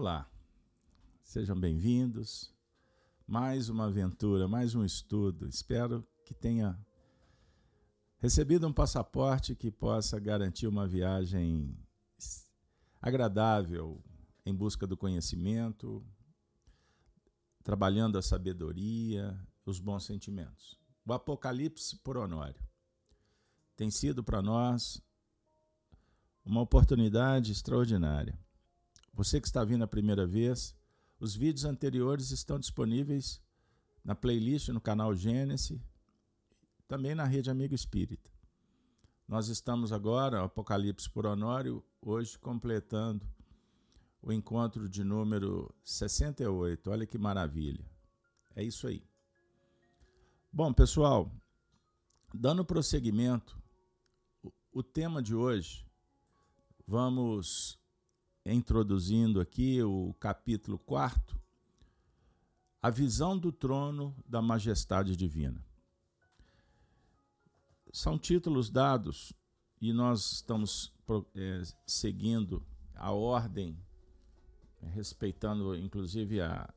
Olá, sejam bem-vindos. Mais uma aventura, mais um estudo. Espero que tenha recebido um passaporte que possa garantir uma viagem agradável em busca do conhecimento, trabalhando a sabedoria, os bons sentimentos. O Apocalipse por Honório tem sido para nós uma oportunidade extraordinária. Você que está vindo a primeira vez, os vídeos anteriores estão disponíveis na playlist no canal Gênesis, também na rede Amigo Espírita. Nós estamos agora, Apocalipse por Honório, hoje completando o encontro de número 68. Olha que maravilha. É isso aí. Bom, pessoal, dando prosseguimento, o tema de hoje, vamos introduzindo aqui o capítulo 4, a visão do trono da majestade divina. São títulos dados e nós estamos é, seguindo a ordem, respeitando inclusive a,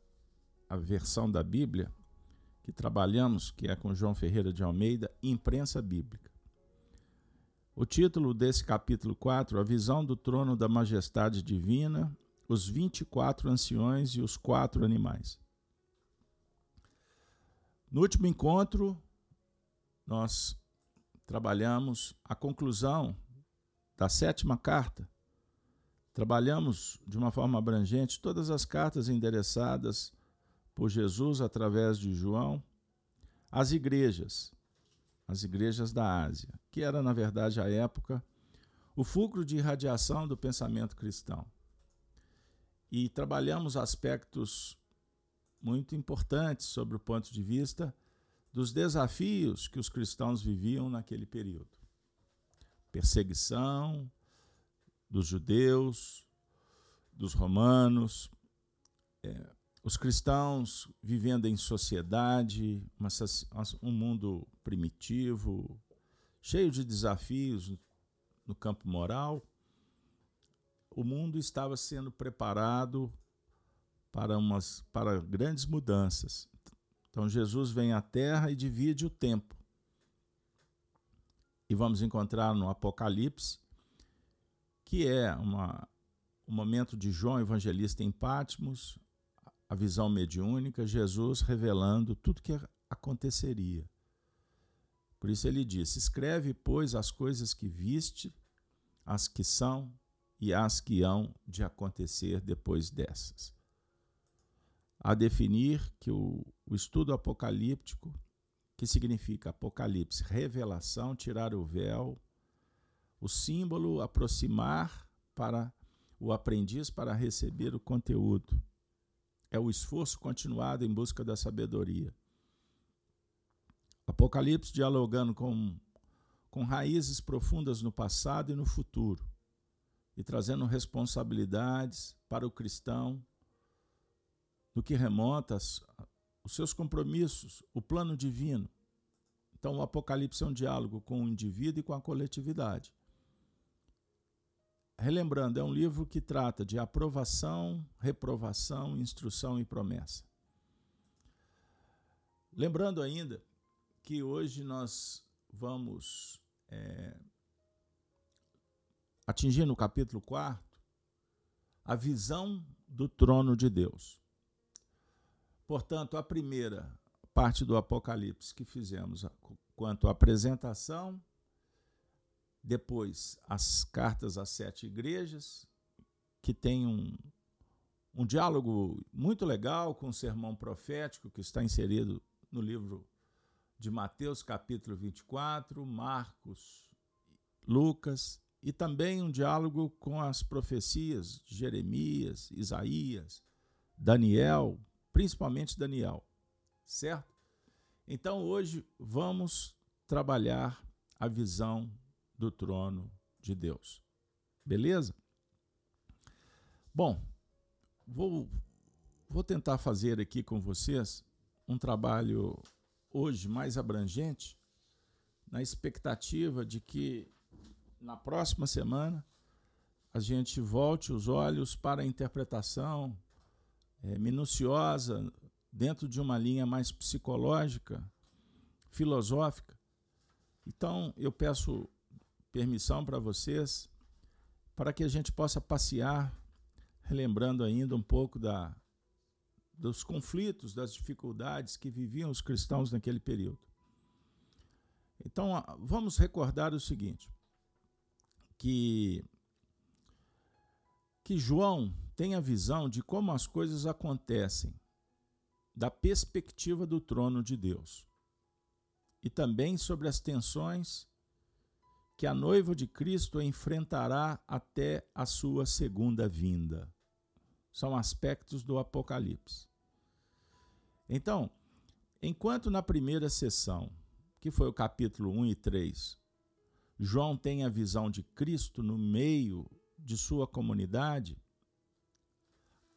a versão da Bíblia que trabalhamos, que é com João Ferreira de Almeida, Imprensa Bíblica. O título desse capítulo 4, A Visão do Trono da Majestade Divina, os 24 anciões e os quatro animais. No último encontro, nós trabalhamos a conclusão da sétima carta. Trabalhamos de uma forma abrangente todas as cartas endereçadas por Jesus através de João às igrejas, as igrejas da Ásia, que era, na verdade, à época, o fulcro de irradiação do pensamento cristão. E trabalhamos aspectos muito importantes sobre o ponto de vista dos desafios que os cristãos viviam naquele período. Perseguição dos judeus, dos romanos, é, os cristãos vivendo em sociedade, um mundo primitivo, cheio de desafios no campo moral, o mundo estava sendo preparado para, umas, para grandes mudanças. Então Jesus vem à Terra e divide o tempo. E vamos encontrar no Apocalipse, que é uma, um momento de João Evangelista em Patmos, a visão mediúnica, Jesus revelando tudo que aconteceria. Por isso ele disse: Escreve, pois, as coisas que viste, as que são e as que hão de acontecer depois dessas. A definir que o, o estudo apocalíptico, que significa Apocalipse, revelação, tirar o véu, o símbolo, aproximar para o aprendiz para receber o conteúdo é o esforço continuado em busca da sabedoria. Apocalipse dialogando com, com raízes profundas no passado e no futuro, e trazendo responsabilidades para o cristão no que remonta os seus compromissos, o plano divino. Então, o Apocalipse é um diálogo com o indivíduo e com a coletividade. Relembrando, é um livro que trata de aprovação, reprovação, instrução e promessa. Lembrando ainda que hoje nós vamos é, atingir no capítulo 4 a visão do trono de Deus. Portanto, a primeira parte do Apocalipse que fizemos quanto à apresentação depois, as cartas às sete igrejas, que tem um, um diálogo muito legal com o sermão profético que está inserido no livro de Mateus, capítulo 24, Marcos, Lucas, e também um diálogo com as profecias de Jeremias, Isaías, Daniel, principalmente Daniel, certo? Então hoje vamos trabalhar a visão do trono de Deus. Beleza? Bom, vou, vou tentar fazer aqui com vocês um trabalho hoje mais abrangente, na expectativa de que na próxima semana a gente volte os olhos para a interpretação é, minuciosa, dentro de uma linha mais psicológica, filosófica. Então, eu peço permissão para vocês para que a gente possa passear, relembrando ainda um pouco da, dos conflitos, das dificuldades que viviam os cristãos naquele período. Então, vamos recordar o seguinte: que, que João tem a visão de como as coisas acontecem da perspectiva do trono de Deus e também sobre as tensões que a noiva de Cristo enfrentará até a sua segunda vinda. São aspectos do Apocalipse. Então, enquanto na primeira sessão, que foi o capítulo 1 e 3, João tem a visão de Cristo no meio de sua comunidade,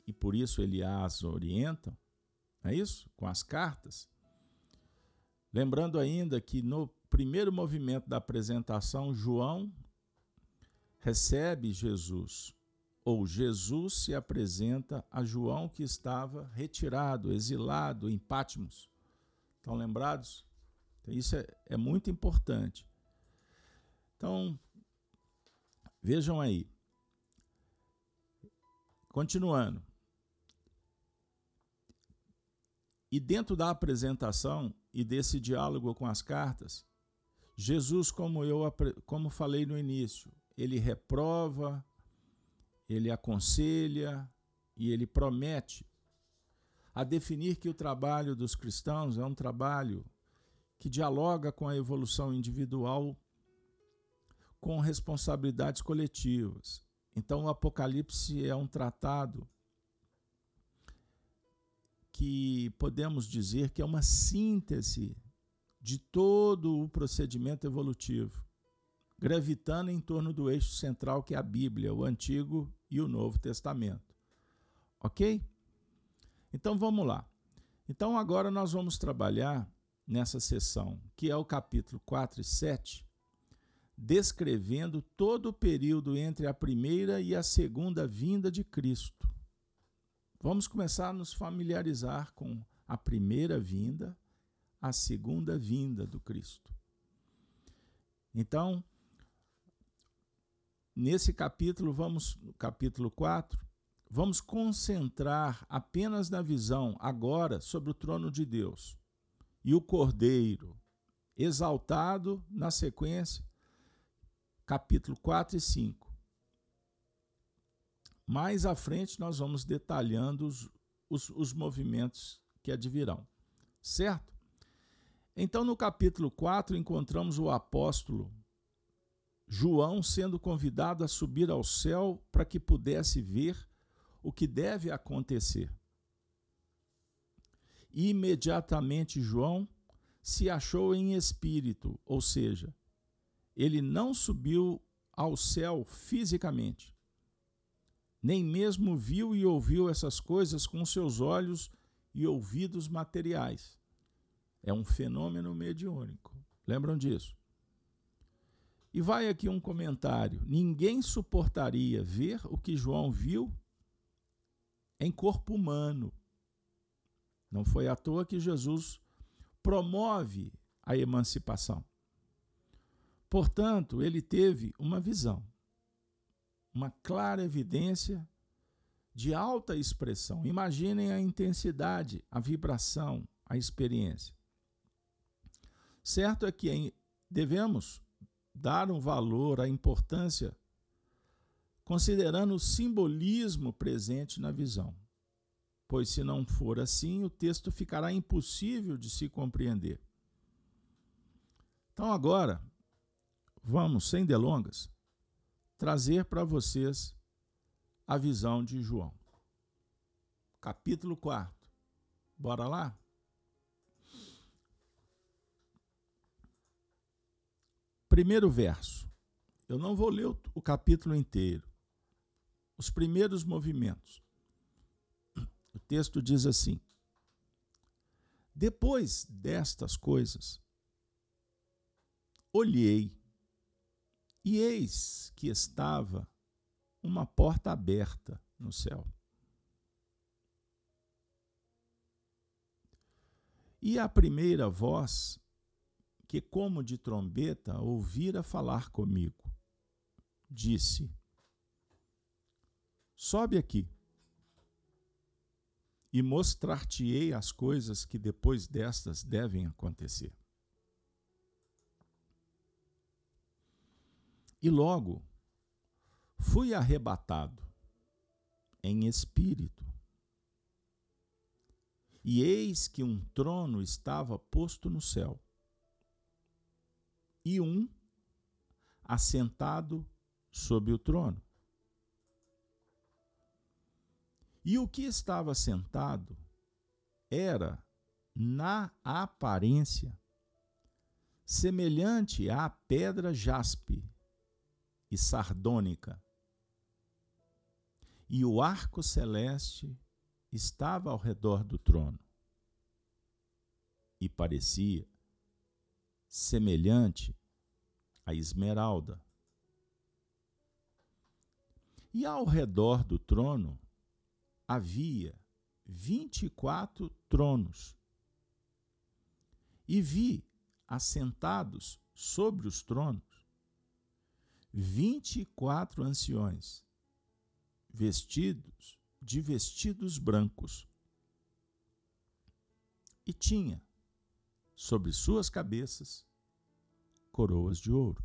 e por isso ele as orienta, é isso? Com as cartas. Lembrando ainda que no primeiro movimento da apresentação, João recebe Jesus, ou Jesus se apresenta a João que estava retirado, exilado em Patmos. Estão lembrados? Então, isso é, é muito importante. Então, vejam aí. Continuando. E dentro da apresentação e desse diálogo com as cartas, Jesus, como eu como falei no início, ele reprova, ele aconselha e ele promete a definir que o trabalho dos cristãos é um trabalho que dialoga com a evolução individual com responsabilidades coletivas. Então, o Apocalipse é um tratado que podemos dizer que é uma síntese de todo o procedimento evolutivo, gravitando em torno do eixo central que é a Bíblia, o Antigo e o Novo Testamento. Ok? Então vamos lá. Então agora nós vamos trabalhar nessa sessão, que é o capítulo 4 e 7, descrevendo todo o período entre a primeira e a segunda vinda de Cristo. Vamos começar a nos familiarizar com a primeira vinda, a segunda vinda do Cristo. Então, nesse capítulo, vamos, capítulo 4, vamos concentrar apenas na visão agora sobre o trono de Deus e o Cordeiro, exaltado na sequência, capítulo 4 e 5. Mais à frente, nós vamos detalhando os, os, os movimentos que advirão. Certo? Então, no capítulo 4, encontramos o apóstolo João sendo convidado a subir ao céu para que pudesse ver o que deve acontecer. Imediatamente João se achou em espírito, ou seja, ele não subiu ao céu fisicamente, nem mesmo viu e ouviu essas coisas com seus olhos e ouvidos materiais. É um fenômeno mediúnico. Lembram disso? E vai aqui um comentário: ninguém suportaria ver o que João viu em corpo humano. Não foi à toa que Jesus promove a emancipação. Portanto, ele teve uma visão uma clara evidência de alta expressão. Imaginem a intensidade, a vibração, a experiência. Certo é que devemos dar um valor à importância, considerando o simbolismo presente na visão. Pois, se não for assim, o texto ficará impossível de se compreender. Então, agora, vamos, sem delongas, trazer para vocês a visão de João. Capítulo 4. Bora lá? Primeiro verso. Eu não vou ler o capítulo inteiro. Os primeiros movimentos. O texto diz assim: Depois destas coisas, olhei e eis que estava uma porta aberta no céu. E a primeira voz, que como de trombeta ouvira falar comigo, disse: Sobe aqui e mostrar-te-ei as coisas que depois destas devem acontecer. E logo fui arrebatado em espírito. E eis que um trono estava posto no céu, e um assentado sobre o trono. E o que estava sentado era, na aparência, semelhante à pedra jaspe e sardônica. E o arco celeste estava ao redor do trono. E parecia semelhante à esmeralda. E ao redor do trono havia vinte e quatro tronos. E vi assentados sobre os tronos vinte e quatro anciões, vestidos de vestidos brancos. E tinha sobre suas cabeças coroas de ouro.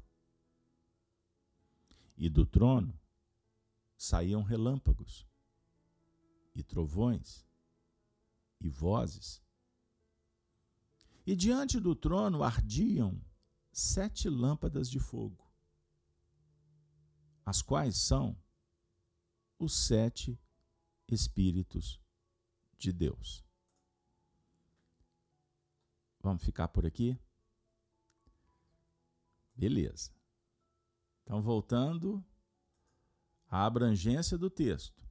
E do trono saíam relâmpagos e trovões e vozes. E diante do trono ardiam sete lâmpadas de fogo, as quais são os sete Espíritos de Deus. Vamos ficar por aqui? Beleza. Então, voltando à abrangência do texto.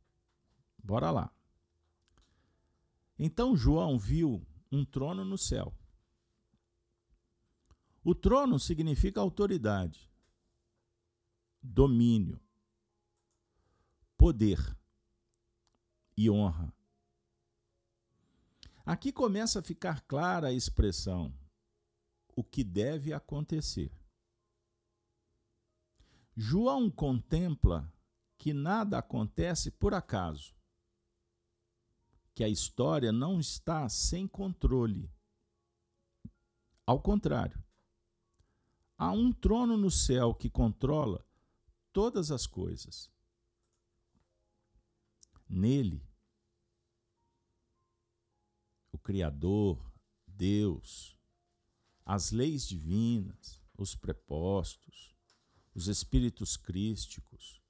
Bora lá. Então João viu um trono no céu. O trono significa autoridade, domínio, poder e honra. Aqui começa a ficar clara a expressão o que deve acontecer. João contempla que nada acontece por acaso que a história não está sem controle. Ao contrário, há um trono no céu que controla todas as coisas. Nele, Criador, Deus, as leis divinas, os prepostos, os espíritos crísticos,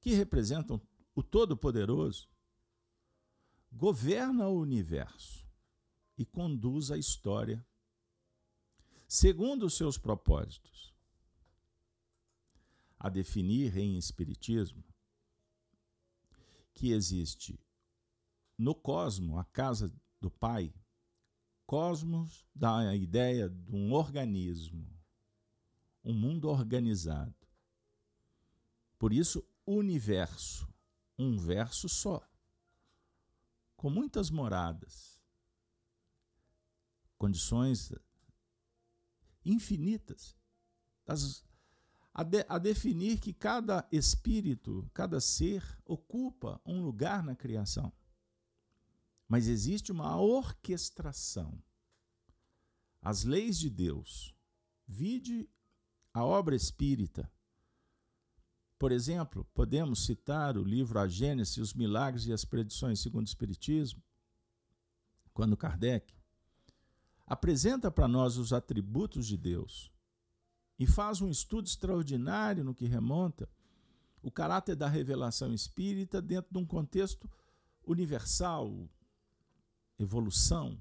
que representam o Todo-Poderoso, governa o universo e conduz a história segundo os seus propósitos. A definir em Espiritismo que existe no cosmo, a casa do Pai, cosmos dá a ideia de um organismo, um mundo organizado. Por isso, universo, um verso só com muitas moradas, condições infinitas, as, a, de, a definir que cada espírito, cada ser ocupa um lugar na criação. Mas existe uma orquestração. As leis de Deus, vide a obra espírita, por exemplo, podemos citar o livro A Gênese, os Milagres e as Predições segundo o Espiritismo, quando Kardec apresenta para nós os atributos de Deus e faz um estudo extraordinário no que remonta o caráter da revelação espírita dentro de um contexto universal, evolução.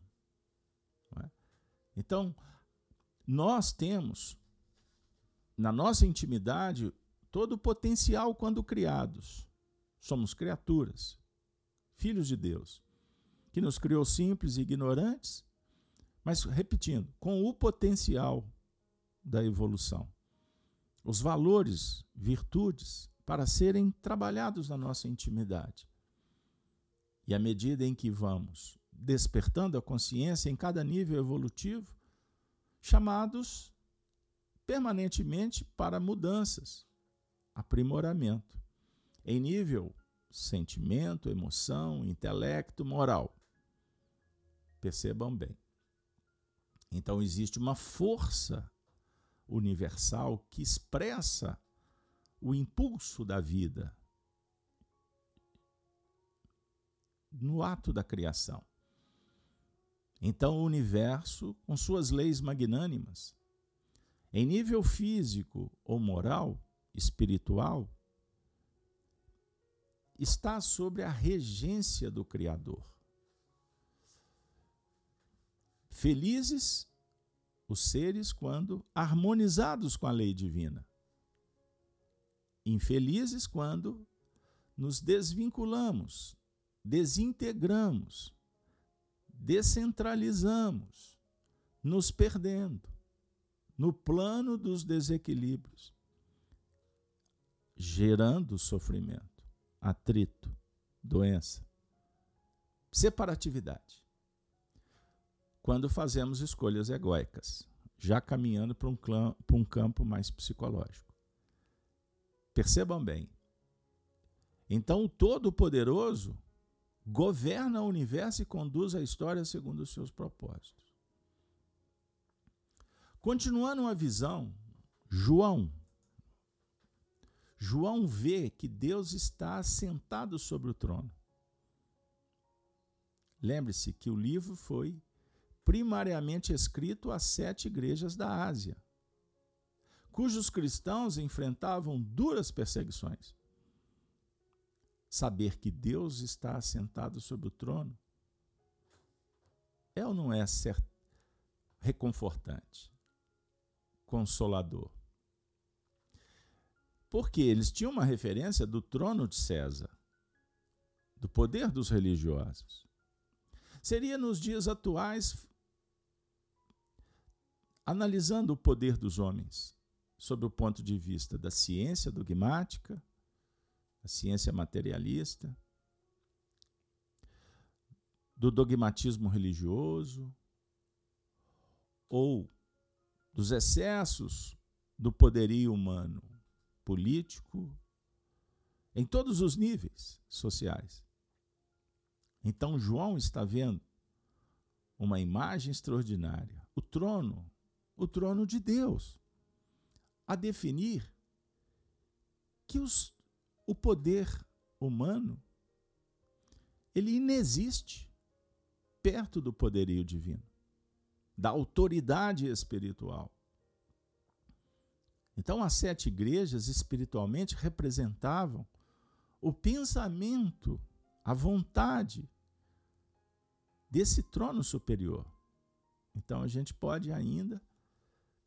É? Então, nós temos, na nossa intimidade, todo o potencial quando criados. Somos criaturas, filhos de Deus, que nos criou simples e ignorantes, mas, repetindo, com o potencial da evolução. Os valores, virtudes, para serem trabalhados na nossa intimidade. E à medida em que vamos despertando a consciência em cada nível evolutivo, chamados permanentemente para mudanças, aprimoramento, em nível sentimento, emoção, intelecto, moral. Percebam bem. Então existe uma força universal que expressa o impulso da vida no ato da criação. Então, o universo, com suas leis magnânimas, em nível físico ou moral, espiritual, está sobre a regência do Criador. Felizes os seres quando harmonizados com a lei divina. Infelizes quando nos desvinculamos, desintegramos, descentralizamos, nos perdendo no plano dos desequilíbrios, gerando sofrimento, atrito, doença, separatividade. Quando fazemos escolhas egóicas, já caminhando para um, para um campo mais psicológico. Percebam bem. Então, o Todo-Poderoso governa o universo e conduz a história segundo os seus propósitos. Continuando a visão, João. João vê que Deus está assentado sobre o trono. Lembre-se que o livro foi primariamente escrito às sete igrejas da Ásia, cujos cristãos enfrentavam duras perseguições saber que Deus está assentado sobre o trono é ou não é certo, reconfortante, consolador? Porque eles tinham uma referência do trono de César, do poder dos religiosos. Seria nos dias atuais, analisando o poder dos homens, sob o ponto de vista da ciência dogmática, a ciência materialista, do dogmatismo religioso ou dos excessos do poderio humano político em todos os níveis sociais. Então João está vendo uma imagem extraordinária, o trono, o trono de Deus, a definir que os o poder humano ele inexiste perto do poderio divino, da autoridade espiritual. Então, as sete igrejas espiritualmente representavam o pensamento, a vontade desse trono superior. Então, a gente pode ainda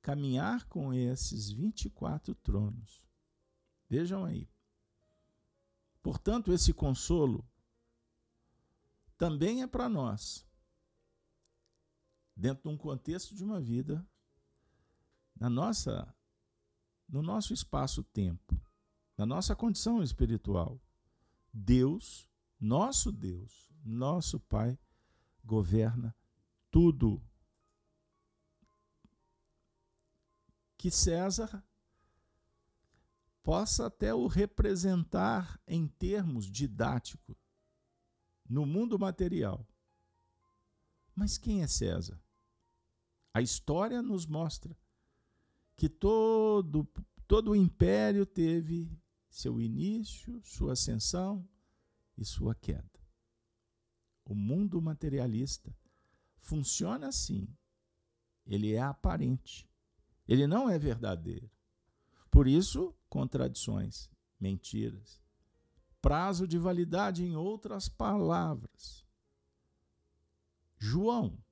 caminhar com esses 24 tronos. Vejam aí. Portanto, esse consolo também é para nós, dentro de um contexto de uma vida, na nossa, no nosso espaço-tempo, na nossa condição espiritual. Deus, nosso Deus, nosso Pai, governa tudo. Que César possa até o representar em termos didáticos no mundo material. Mas quem é César? A história nos mostra que todo, todo o império teve seu início, sua ascensão e sua queda. O mundo materialista funciona assim. Ele é aparente. Ele não é verdadeiro. Por isso, contradições, mentiras. Prazo de validade, em outras palavras. João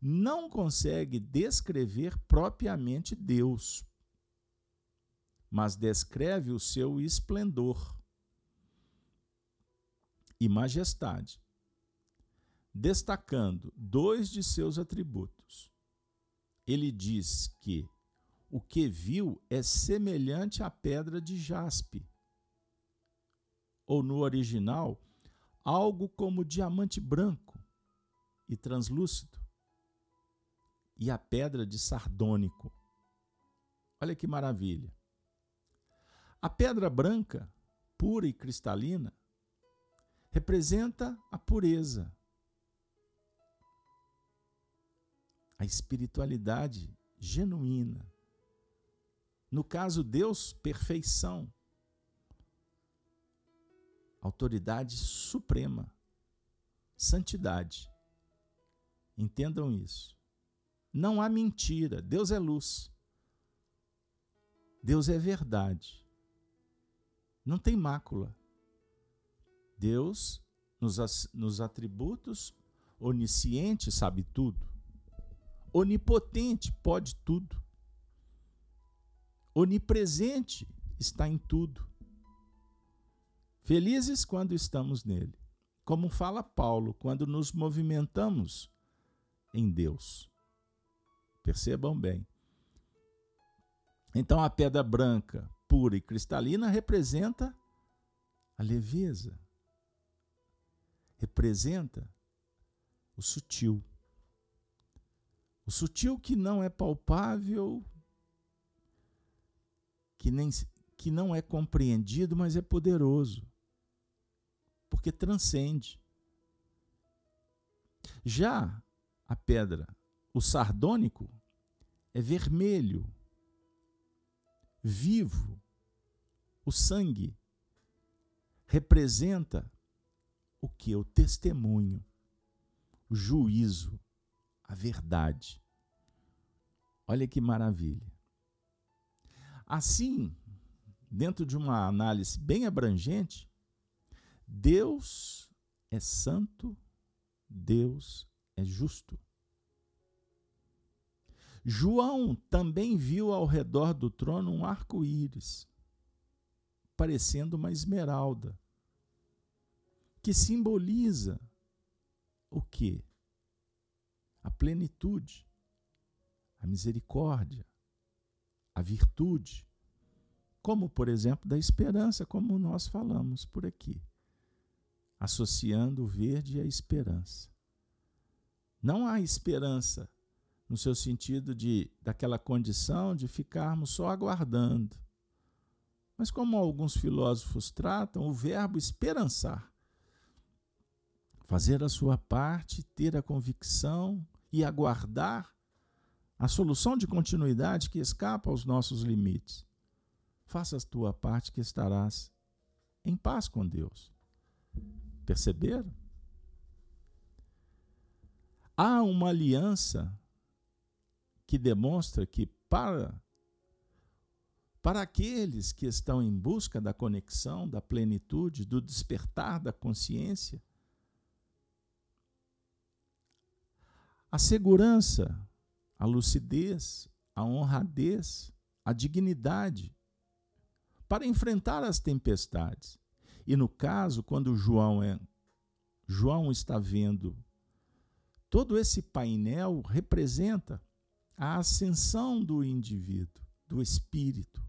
não consegue descrever propriamente Deus, mas descreve o seu esplendor e majestade, destacando dois de seus atributos. Ele diz que o que viu é semelhante à pedra de jaspe, ou no original, algo como diamante branco e translúcido, e a pedra de sardônico. Olha que maravilha! A pedra branca, pura e cristalina, representa a pureza, a espiritualidade genuína. No caso, Deus, perfeição, autoridade suprema, santidade. Entendam isso. Não há mentira, Deus é luz. Deus é verdade. Não tem mácula. Deus, nos, nos atributos, onisciente, sabe tudo. Onipotente, pode tudo. Onipresente, está em tudo. Felizes quando estamos nele. Como fala Paulo, quando nos movimentamos em Deus. Percebam bem. Então a pedra branca, pura e cristalina representa a leveza, representa o sutil. O sutil que não é palpável, que, nem, que não é compreendido, mas é poderoso, porque transcende. Já a pedra, o sardônico, é vermelho, vivo. O sangue representa o que? O testemunho, o juízo, a verdade. Olha que maravilha. Assim, dentro de uma análise bem abrangente, Deus é santo, Deus é justo. João também viu ao redor do trono um arco-íris, parecendo uma esmeralda que simboliza o quê? A plenitude, a misericórdia, a virtude, como, por exemplo, da esperança, como nós falamos por aqui, associando o verde à esperança. Não há esperança no seu sentido de daquela condição de ficarmos só aguardando. Mas como alguns filósofos tratam, o verbo esperançar fazer a sua parte, ter a convicção e aguardar a solução de continuidade que escapa aos nossos limites. Faça a tua parte que estarás em paz com Deus. Perceberam? Há uma aliança que demonstra que para para aqueles que estão em busca da conexão, da plenitude, do despertar da consciência, a segurança, a lucidez, a honradez, a dignidade para enfrentar as tempestades. E no caso, quando João é João está vendo todo esse painel representa a ascensão do indivíduo, do espírito,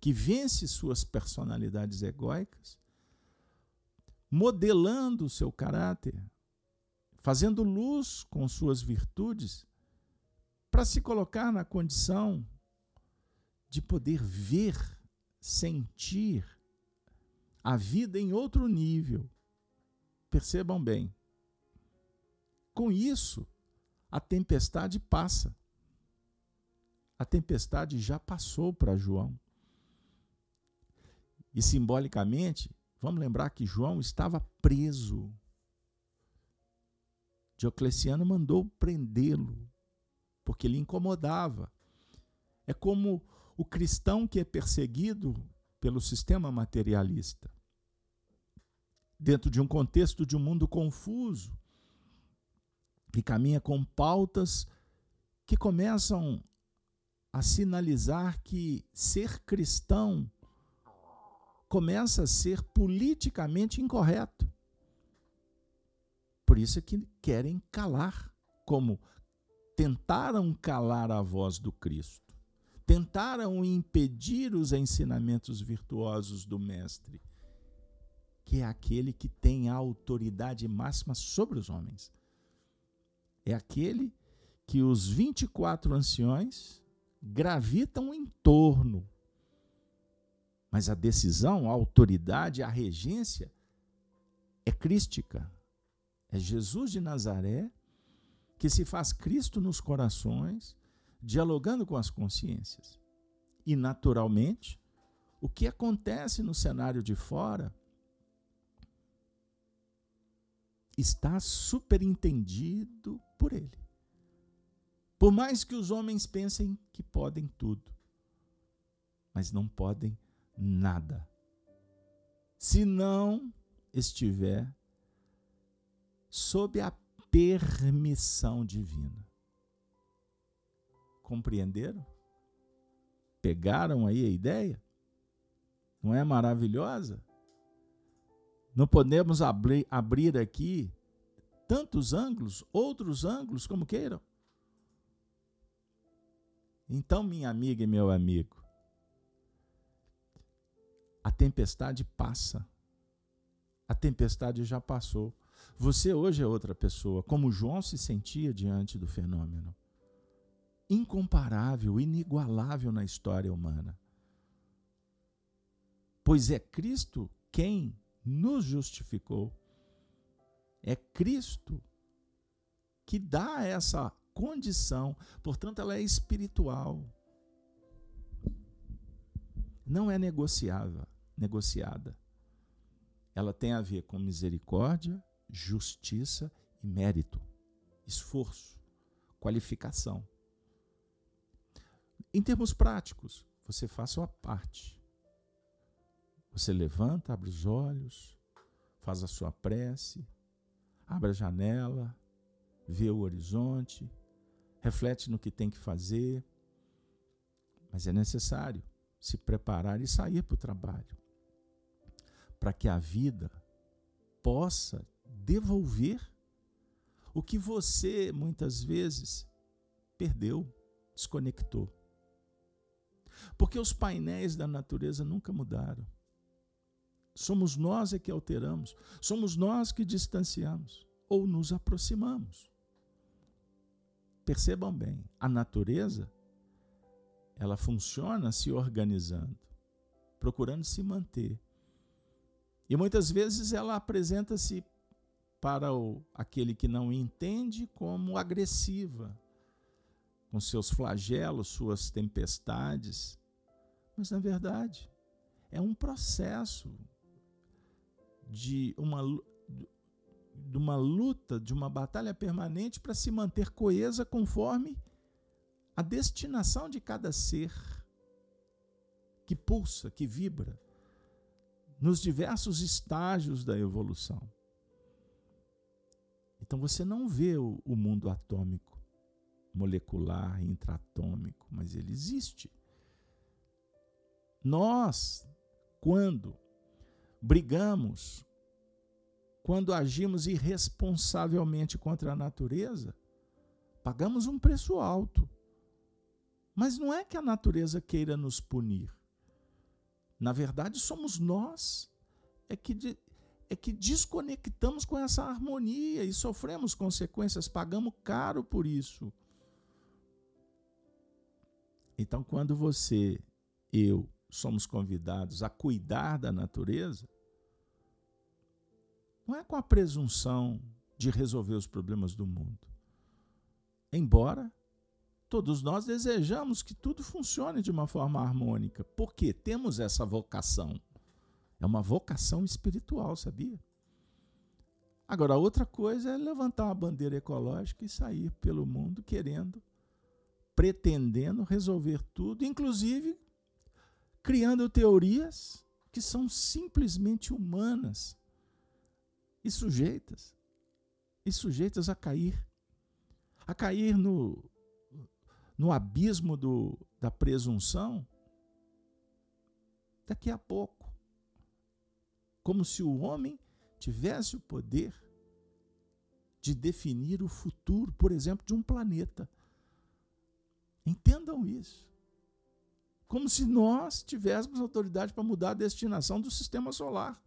que vence suas personalidades egóicas, modelando o seu caráter, fazendo luz com suas virtudes, para se colocar na condição de poder ver, sentir a vida em outro nível. Percebam bem. Com isso, a tempestade passa. A tempestade já passou para João. E simbolicamente, vamos lembrar que João estava preso Diocleciano mandou prendê-lo, porque ele incomodava. É como o cristão que é perseguido pelo sistema materialista. Dentro de um contexto de um mundo confuso, que caminha com pautas que começam a sinalizar que ser cristão começa a ser politicamente incorreto. Por isso é que querem calar, como tentaram calar a voz do Cristo, tentaram impedir os ensinamentos virtuosos do Mestre. que é aquele que tem a autoridade máxima sobre os homens. É aquele que os 24 anciões gravitam em torno. Mas a decisão, a autoridade, a regência é crística. É Jesus de Nazaré que se faz Cristo nos corações, dialogando com as consciências. E, naturalmente, o que acontece no cenário de fora está superentendido por ele. Por mais que os homens pensem que podem tudo, mas não podem nada. Se não estiver sob a permissão divina. Compreenderam? Pegaram aí a ideia? Não é maravilhosa? Não podemos abrir, abrir aqui tantos ângulos, outros ângulos, como queiram. Então, minha amiga e meu amigo, a tempestade passa. A tempestade já passou. Você hoje é outra pessoa, como João se sentia diante do fenômeno. Incomparável, inigualável na história humana. Pois é Cristo quem nos justificou. É Cristo que dá essa condição, portanto, ela é espiritual. Não é negociável, negociada. Ela tem a ver com misericórdia, justiça e mérito, esforço, qualificação. Em termos práticos, você faz sua parte. Você levanta, abre os olhos, faz a sua prece, abre a janela, vê o horizonte, reflete no que tem que fazer. Mas é necessário se preparar e sair para o trabalho, para que a vida possa devolver o que você muitas vezes perdeu, desconectou. Porque os painéis da natureza nunca mudaram. Somos nós é que alteramos, somos nós que distanciamos ou nos aproximamos. Percebam bem, a natureza ela funciona se organizando, procurando se manter. E muitas vezes ela apresenta-se para o, aquele que não entende como agressiva, com seus flagelos, suas tempestades. Mas, na verdade, é um processo de uma, de uma luta, de uma batalha permanente para se manter coesa conforme a destinação de cada ser que pulsa, que vibra nos diversos estágios da evolução. Então você não vê o, o mundo atômico, molecular, intraatômico, mas ele existe. Nós, quando brigamos, quando agimos irresponsavelmente contra a natureza, pagamos um preço alto. Mas não é que a natureza queira nos punir. Na verdade, somos nós é que, é que desconectamos com essa harmonia e sofremos consequências, pagamos caro por isso. Então, quando você, eu, somos convidados a cuidar da natureza, não é com a presunção de resolver os problemas do mundo. Embora todos nós desejamos que tudo funcione de uma forma harmônica, porque temos essa vocação. É uma vocação espiritual, sabia? Agora, outra coisa é levantar uma bandeira ecológica e sair pelo mundo querendo, pretendendo resolver tudo, inclusive criando teorias que são simplesmente humanas e sujeitas e sujeitas a cair a cair no no abismo do, da presunção daqui a pouco como se o homem tivesse o poder de definir o futuro, por exemplo, de um planeta. Entendam isso como se nós tivéssemos autoridade para mudar a destinação do sistema solar.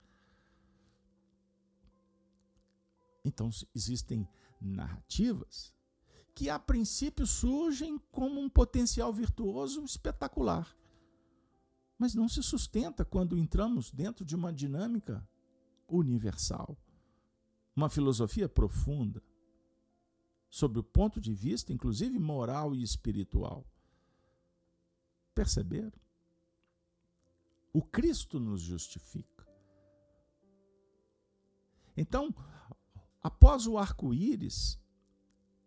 Então existem narrativas que a princípio surgem como um potencial virtuoso espetacular, mas não se sustenta quando entramos dentro de uma dinâmica universal, uma filosofia profunda, sob o ponto de vista, inclusive moral e espiritual. Perceberam? O Cristo nos justifica. Então, após o arco-íris,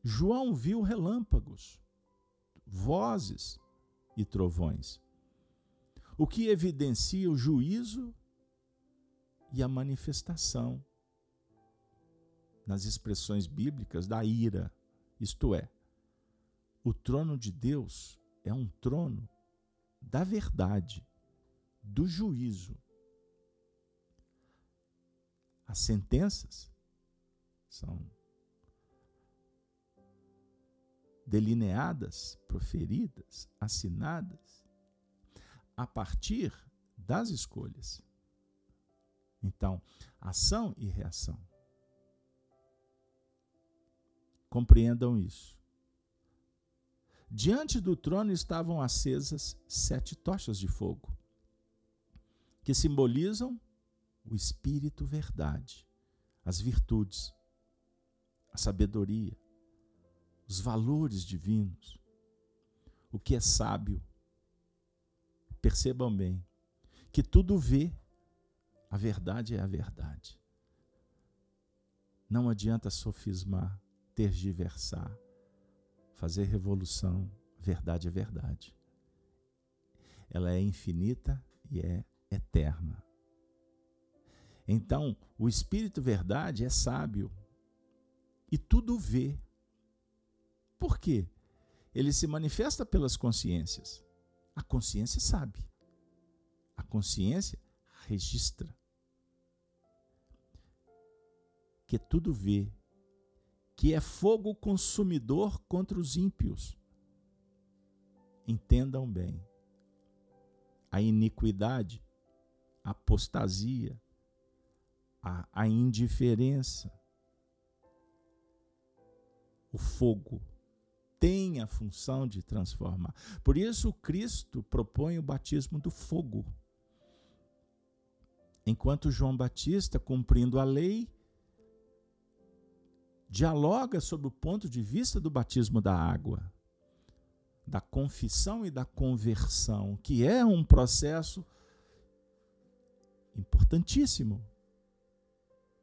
João viu relâmpagos, vozes e trovões, o que evidencia o juízo e a manifestação nas expressões bíblicas da ira, isto é, o trono de Deus é um trono da verdade, do juízo. As sentenças são delineadas, proferidas, assinadas a partir das escolhas. Então, ação e reação. Compreendam isso. Diante do trono estavam acesas sete tochas de fogo, que simbolizam o Espírito Verdade, as virtudes, a sabedoria, os valores divinos, o que é sábio. Percebam bem que tudo vê, a verdade é a verdade. Não adianta sofismar, tergiversar, fazer revolução. Verdade é verdade. Ela é infinita e é eterna. Então, o Espírito Verdade é sábio e tudo vê. Por quê? Ele se manifesta pelas consciências. A consciência sabe. A consciência registra. Que tudo vê. Que é fogo consumidor contra os ímpios. Entendam bem. A iniquidade, a apostasia, a, a indiferença, o fogo tem a função de transformar. Por isso, Cristo propõe o batismo do fogo. Enquanto João Batista, cumprindo a lei, dialoga sobre o ponto de vista do batismo da água, da confissão e da conversão, que é um processo importantíssimo.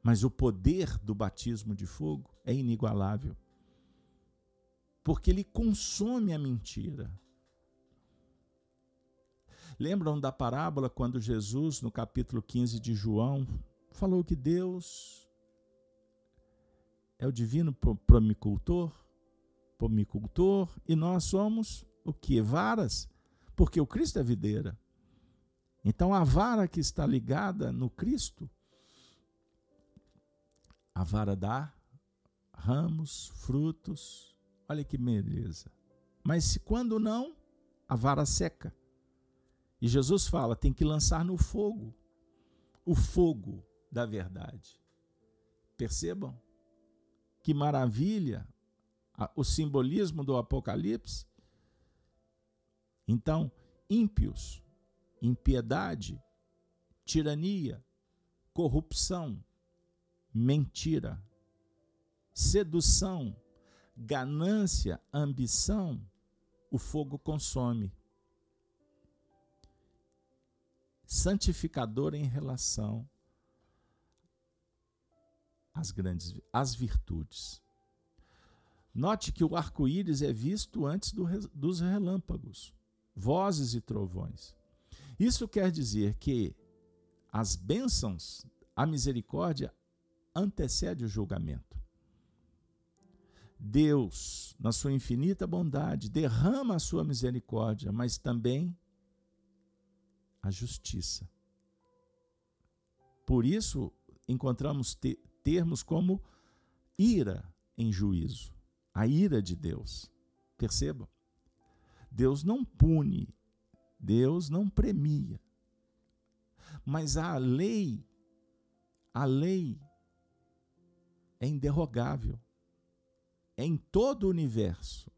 Mas o poder do batismo de fogo é inigualável porque ele consome a mentira. Lembram da parábola quando Jesus, no capítulo 15 de João, falou que Deus é o divino promicultor, pomicultor, e nós somos o que? Varas, porque o Cristo é videira. Então a vara que está ligada no Cristo, a vara dá ramos, frutos, Olha que beleza. Mas se quando não, a vara seca. E Jesus fala: tem que lançar no fogo o fogo da verdade. Percebam que maravilha o simbolismo do Apocalipse. Então, ímpios, impiedade, tirania, corrupção, mentira, sedução, ganância, ambição, o fogo consome. Santificador em relação às grandes às virtudes. Note que o arco-íris é visto antes do, dos relâmpagos, vozes e trovões. Isso quer dizer que as bênçãos, a misericórdia antecede o julgamento. Deus, na sua infinita bondade, derrama a sua misericórdia, mas também a justiça. Por isso, encontramos te termos como ira em juízo, a ira de Deus. Percebam? Deus não pune, Deus não premia. Mas a lei, a lei é inderrogável. Em todo o universo.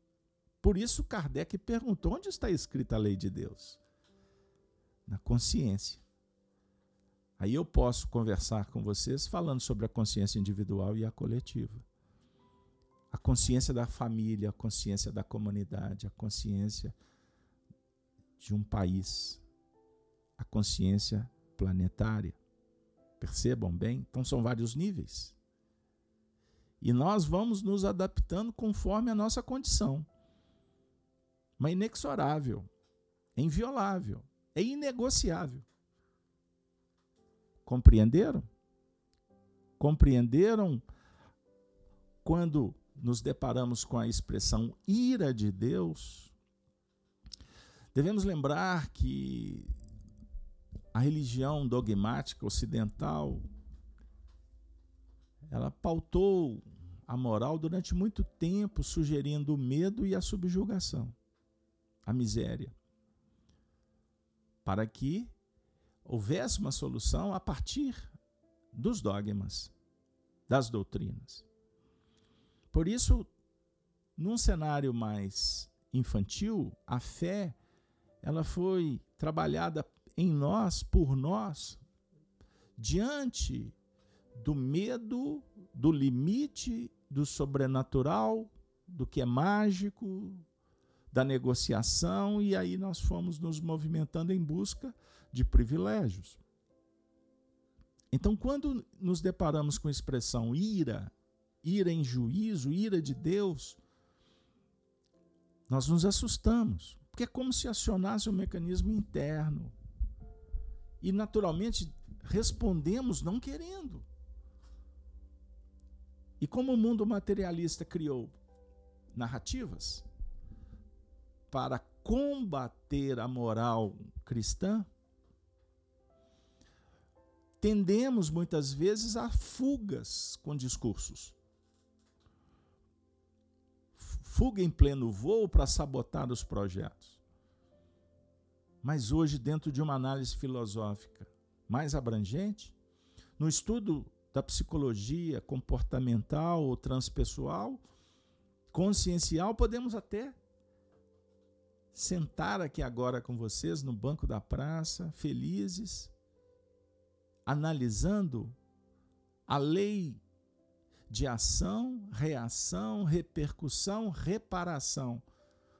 Por isso Kardec perguntou: onde está escrita a lei de Deus? Na consciência. Aí eu posso conversar com vocês falando sobre a consciência individual e a coletiva. A consciência da família, a consciência da comunidade, a consciência de um país, a consciência planetária. Percebam bem? Então são vários níveis. E nós vamos nos adaptando conforme a nossa condição. Mas inexorável, é inviolável, é inegociável. Compreenderam? Compreenderam quando nos deparamos com a expressão ira de Deus? Devemos lembrar que a religião dogmática ocidental ela pautou a moral durante muito tempo, sugerindo o medo e a subjugação, a miséria, para que houvesse uma solução a partir dos dogmas, das doutrinas. Por isso, num cenário mais infantil, a fé ela foi trabalhada em nós, por nós, diante do medo, do limite do sobrenatural, do que é mágico, da negociação, e aí nós fomos nos movimentando em busca de privilégios. Então, quando nos deparamos com a expressão ira, ira em juízo, ira de Deus, nós nos assustamos, porque é como se acionasse um mecanismo interno. E, naturalmente, respondemos não querendo. E como o mundo materialista criou narrativas para combater a moral cristã, tendemos muitas vezes a fugas com discursos. Fuga em pleno voo para sabotar os projetos. Mas hoje, dentro de uma análise filosófica mais abrangente, no estudo da psicologia comportamental ou transpessoal, consciencial, podemos até sentar aqui agora com vocês no banco da praça, felizes, analisando a lei de ação, reação, repercussão, reparação,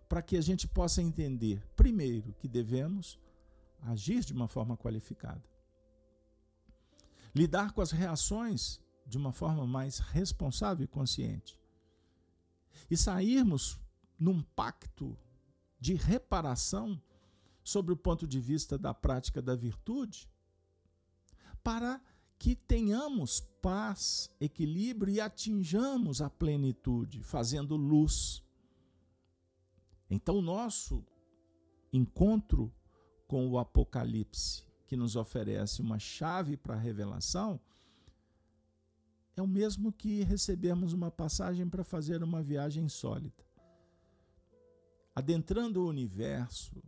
para que a gente possa entender, primeiro, que devemos agir de uma forma qualificada lidar com as reações de uma forma mais responsável e consciente. E sairmos num pacto de reparação sobre o ponto de vista da prática da virtude, para que tenhamos paz, equilíbrio e atinjamos a plenitude, fazendo luz. Então, o nosso encontro com o Apocalipse que nos oferece uma chave para a revelação, é o mesmo que recebermos uma passagem para fazer uma viagem sólida. Adentrando o universo,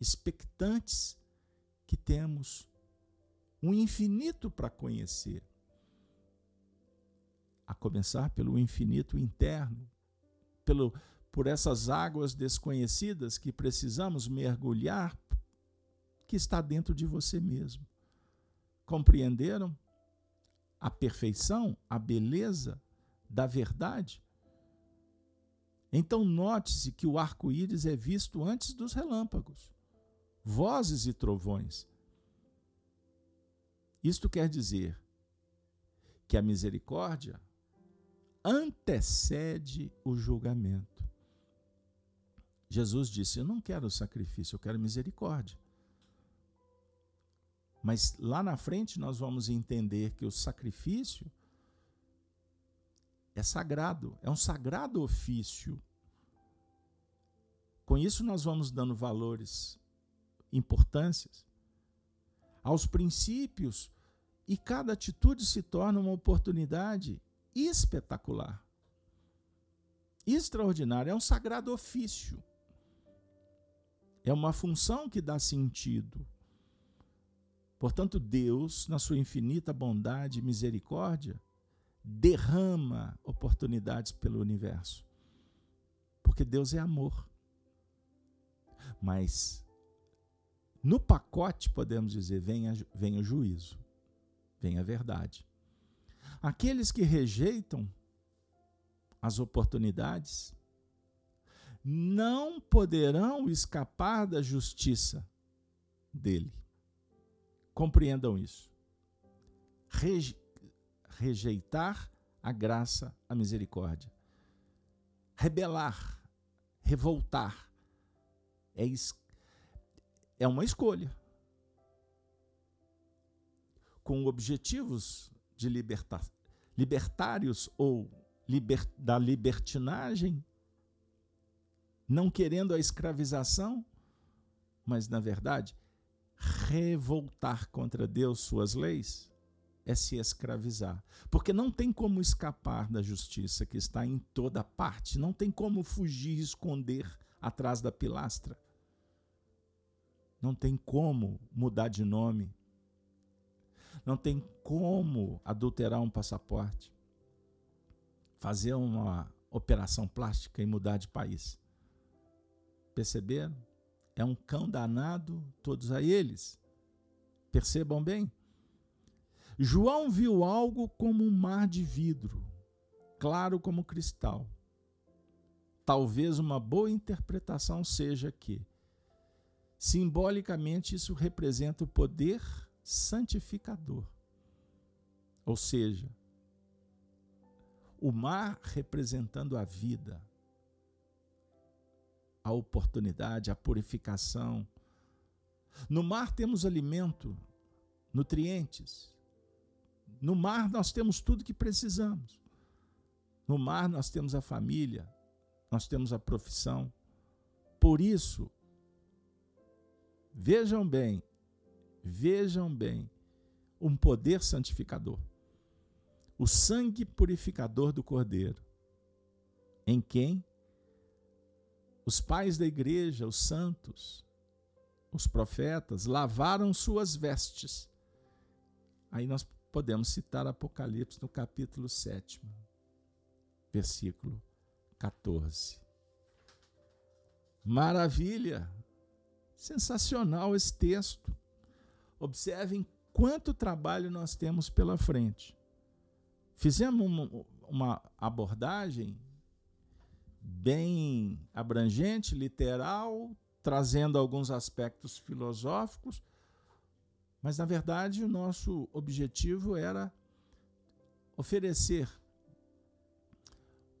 expectantes que temos um infinito para conhecer. A começar pelo infinito interno, pelo, por essas águas desconhecidas que precisamos mergulhar que está dentro de você mesmo. Compreenderam a perfeição, a beleza da verdade? Então, note-se que o arco-íris é visto antes dos relâmpagos, vozes e trovões. Isto quer dizer que a misericórdia antecede o julgamento. Jesus disse: Eu não quero sacrifício, eu quero misericórdia. Mas lá na frente nós vamos entender que o sacrifício é sagrado, é um sagrado ofício. Com isso nós vamos dando valores, importâncias aos princípios e cada atitude se torna uma oportunidade espetacular. Extraordinária, é um sagrado ofício. É uma função que dá sentido. Portanto, Deus, na sua infinita bondade e misericórdia, derrama oportunidades pelo universo. Porque Deus é amor. Mas no pacote, podemos dizer, vem, a, vem o juízo, vem a verdade. Aqueles que rejeitam as oportunidades não poderão escapar da justiça dele. Compreendam isso. Reje, rejeitar a graça, a misericórdia. Rebelar, revoltar, é, é uma escolha. Com objetivos de libertar, libertários ou liber, da libertinagem, não querendo a escravização, mas na verdade, revoltar contra Deus, suas leis, é se escravizar. Porque não tem como escapar da justiça que está em toda parte, não tem como fugir, esconder atrás da pilastra. Não tem como mudar de nome. Não tem como adulterar um passaporte. Fazer uma operação plástica e mudar de país. Perceberam? É um cão danado, todos a eles. Percebam bem. João viu algo como um mar de vidro, claro como cristal. Talvez uma boa interpretação seja que Simbolicamente, isso representa o poder santificador. Ou seja, o mar representando a vida, a oportunidade, a purificação. No mar temos alimento, nutrientes. No mar nós temos tudo que precisamos. No mar nós temos a família, nós temos a profissão. Por isso, Vejam bem, vejam bem, um poder santificador. O sangue purificador do Cordeiro, em quem os pais da igreja, os santos, os profetas, lavaram suas vestes. Aí nós podemos citar Apocalipse no capítulo 7, versículo 14. Maravilha! Sensacional esse texto. Observem quanto trabalho nós temos pela frente. Fizemos uma abordagem bem abrangente, literal, trazendo alguns aspectos filosóficos, mas na verdade o nosso objetivo era oferecer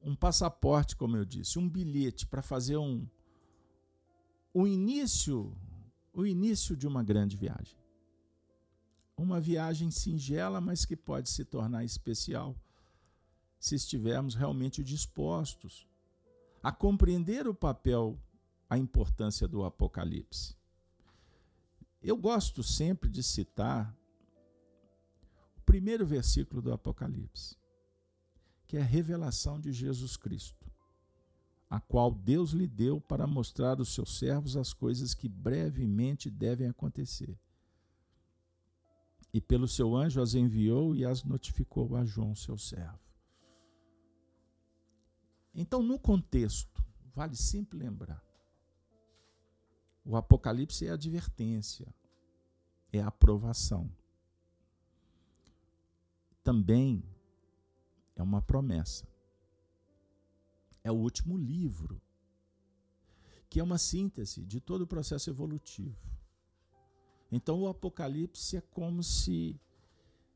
um passaporte, como eu disse, um bilhete para fazer um, o início, o início de uma grande viagem. Uma viagem singela, mas que pode se tornar especial se estivermos realmente dispostos a compreender o papel, a importância do Apocalipse. Eu gosto sempre de citar o primeiro versículo do Apocalipse, que é a revelação de Jesus Cristo a qual Deus lhe deu para mostrar aos seus servos as coisas que brevemente devem acontecer. E pelo seu anjo as enviou e as notificou a João, seu servo. Então, no contexto, vale sempre lembrar: o Apocalipse é advertência, é aprovação. Também é uma promessa é o último livro, que é uma síntese de todo o processo evolutivo. Então o Apocalipse é como se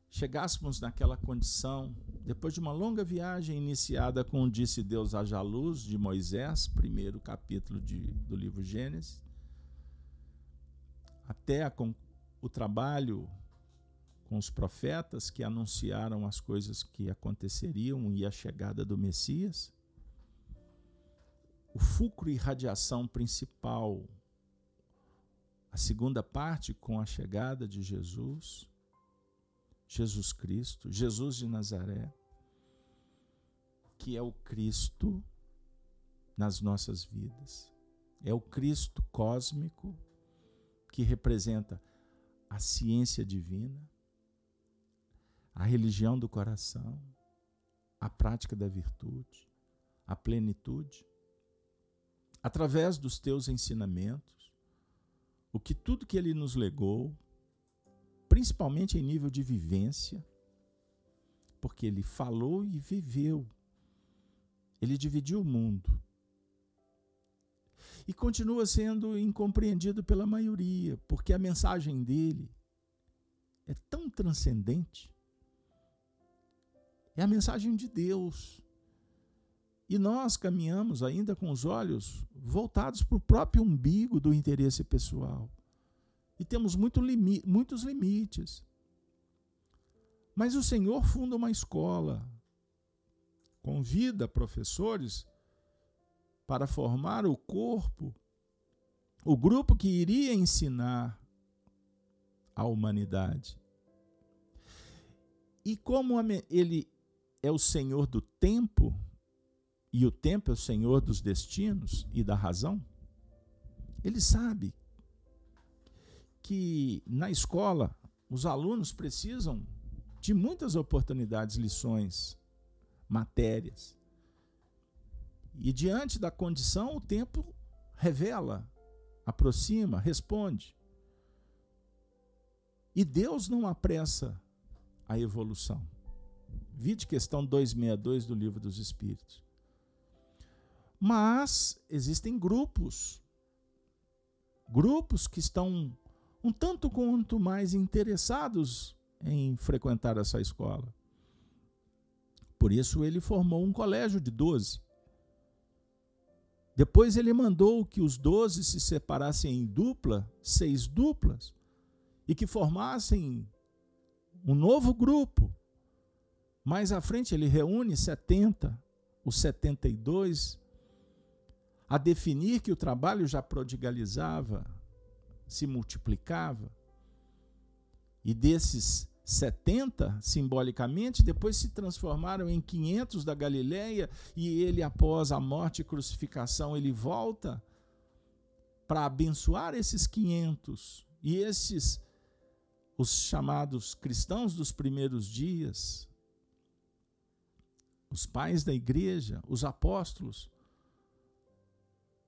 chegássemos naquela condição, depois de uma longa viagem iniciada com Disse Deus haja luz, de Moisés, primeiro capítulo de, do livro Gênesis, até a, com, o trabalho com os profetas que anunciaram as coisas que aconteceriam e a chegada do Messias o fulcro e radiação principal, a segunda parte com a chegada de Jesus, Jesus Cristo, Jesus de Nazaré, que é o Cristo nas nossas vidas. É o Cristo cósmico que representa a ciência divina, a religião do coração, a prática da virtude, a plenitude, através dos teus ensinamentos, o que tudo que ele nos legou, principalmente em nível de vivência, porque ele falou e viveu. Ele dividiu o mundo. E continua sendo incompreendido pela maioria, porque a mensagem dele é tão transcendente. É a mensagem de Deus. E nós caminhamos ainda com os olhos voltados para o próprio umbigo do interesse pessoal. E temos muito limi muitos limites. Mas o Senhor funda uma escola, convida professores para formar o corpo, o grupo que iria ensinar a humanidade. E como ele é o Senhor do tempo, e o tempo é o Senhor dos destinos e da razão, ele sabe que na escola os alunos precisam de muitas oportunidades, lições, matérias. E diante da condição, o tempo revela, aproxima, responde. E Deus não apressa a evolução. Vide questão 262 do Livro dos Espíritos. Mas existem grupos, grupos que estão um tanto quanto mais interessados em frequentar essa escola. Por isso ele formou um colégio de doze. Depois ele mandou que os doze se separassem em dupla, seis duplas, e que formassem um novo grupo. Mais à frente ele reúne 70, os 72, a definir que o trabalho já prodigalizava, se multiplicava. E desses 70, simbolicamente, depois se transformaram em 500 da Galileia, e ele, após a morte e crucificação, ele volta para abençoar esses 500. E esses, os chamados cristãos dos primeiros dias, os pais da igreja, os apóstolos,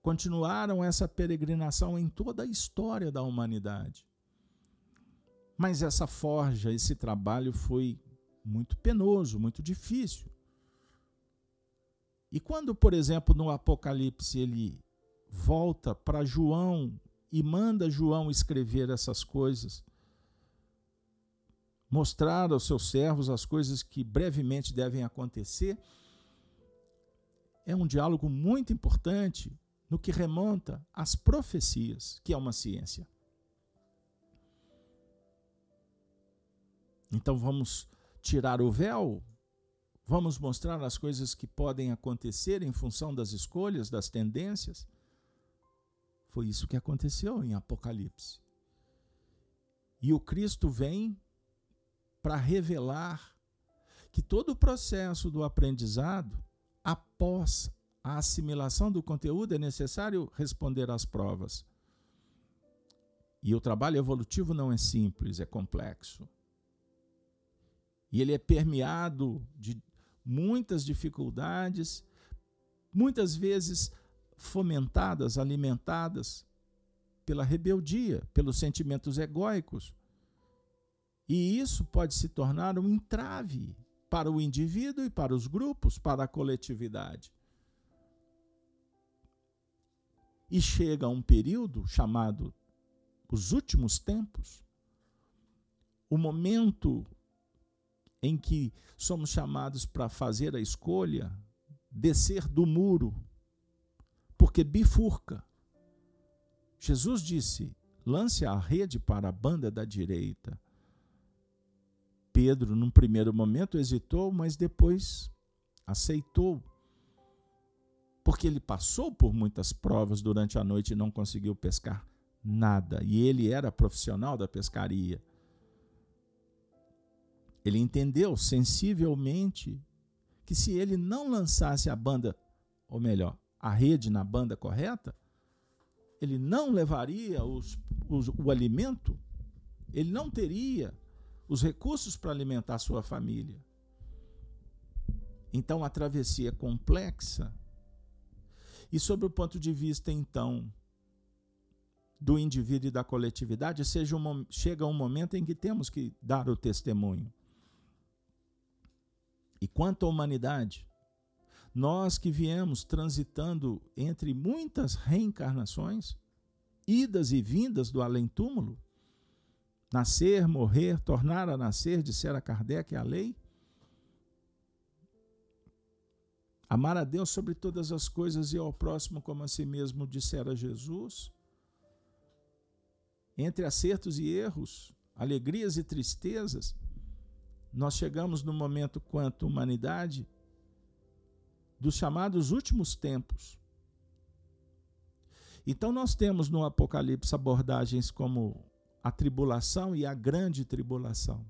continuaram essa peregrinação em toda a história da humanidade. Mas essa forja, esse trabalho foi muito penoso, muito difícil. E quando, por exemplo, no Apocalipse ele volta para João e manda João escrever essas coisas, mostrar aos seus servos as coisas que brevemente devem acontecer, é um diálogo muito importante no que remonta às profecias, que é uma ciência. Então vamos tirar o véu, vamos mostrar as coisas que podem acontecer em função das escolhas, das tendências. Foi isso que aconteceu em Apocalipse. E o Cristo vem para revelar que todo o processo do aprendizado, após a assimilação do conteúdo, é necessário responder às provas. E o trabalho evolutivo não é simples, é complexo. E ele é permeado de muitas dificuldades, muitas vezes fomentadas, alimentadas pela rebeldia, pelos sentimentos egóicos. E isso pode se tornar um entrave para o indivíduo e para os grupos, para a coletividade. E chega um período chamado os últimos tempos, o momento em que somos chamados para fazer a escolha, descer do muro, porque bifurca. Jesus disse: lance a rede para a banda da direita. Pedro, num primeiro momento, hesitou, mas depois aceitou. Porque ele passou por muitas provas durante a noite e não conseguiu pescar nada. E ele era profissional da pescaria. Ele entendeu sensivelmente que se ele não lançasse a banda, ou melhor, a rede na banda correta, ele não levaria os, os, o alimento, ele não teria os recursos para alimentar sua família. Então a travessia complexa. E sobre o ponto de vista, então, do indivíduo e da coletividade, seja um, chega um momento em que temos que dar o testemunho. E quanto à humanidade, nós que viemos transitando entre muitas reencarnações, idas e vindas do além-túmulo, nascer, morrer, tornar a nascer, dissera Kardec, é a lei. Amar a Deus sobre todas as coisas e ao próximo como a si mesmo, dissera Jesus. Entre acertos e erros, alegrias e tristezas, nós chegamos no momento quanto humanidade dos chamados últimos tempos. Então nós temos no Apocalipse abordagens como a tribulação e a grande tribulação.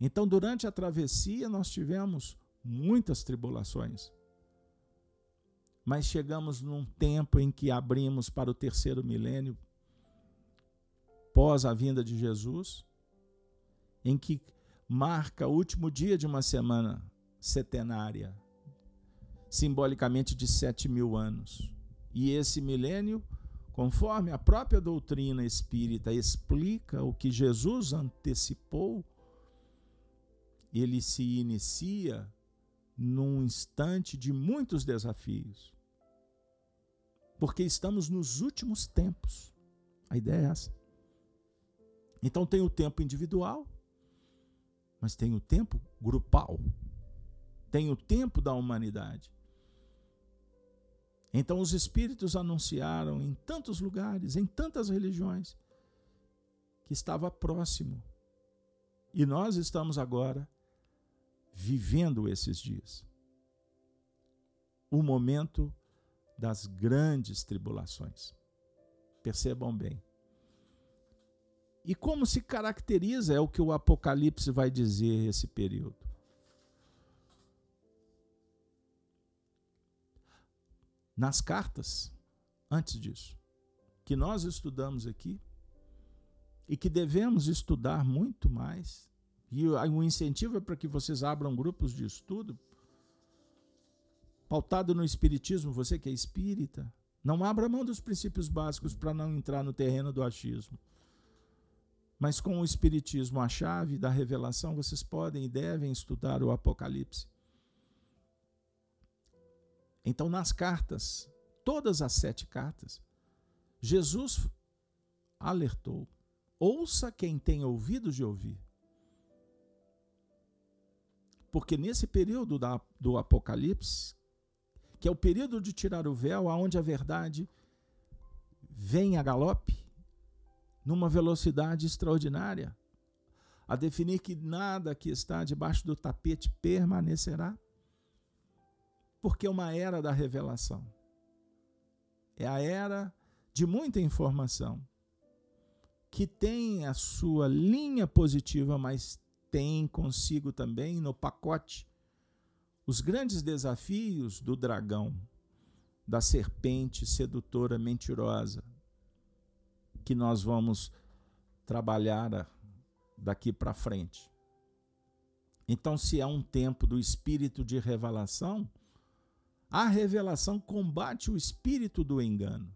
Então durante a travessia nós tivemos muitas tribulações. Mas chegamos num tempo em que abrimos para o terceiro milênio, pós a vinda de Jesus, em que marca o último dia de uma semana setenária, simbolicamente de sete mil anos. E esse milênio, conforme a própria doutrina espírita explica o que Jesus antecipou, ele se inicia num instante de muitos desafios. Porque estamos nos últimos tempos. A ideia é essa. Então tem o tempo individual, mas tem o tempo grupal. Tem o tempo da humanidade. Então os espíritos anunciaram em tantos lugares, em tantas religiões, que estava próximo. E nós estamos agora vivendo esses dias. O momento das grandes tribulações. Percebam bem. E como se caracteriza é o que o Apocalipse vai dizer esse período. nas cartas, antes disso, que nós estudamos aqui e que devemos estudar muito mais. E o incentivo é para que vocês abram grupos de estudo pautado no espiritismo, você que é espírita, não abra mão dos princípios básicos para não entrar no terreno do achismo. Mas com o espiritismo, a chave da revelação, vocês podem e devem estudar o Apocalipse. Então, nas cartas, todas as sete cartas, Jesus alertou: ouça quem tem ouvidos de ouvir. Porque nesse período da, do Apocalipse, que é o período de tirar o véu, aonde a verdade vem a galope, numa velocidade extraordinária, a definir que nada que está debaixo do tapete permanecerá porque é uma era da revelação. É a era de muita informação, que tem a sua linha positiva, mas tem consigo também no pacote os grandes desafios do dragão, da serpente sedutora mentirosa, que nós vamos trabalhar daqui para frente. Então, se é um tempo do espírito de revelação, a revelação combate o espírito do engano.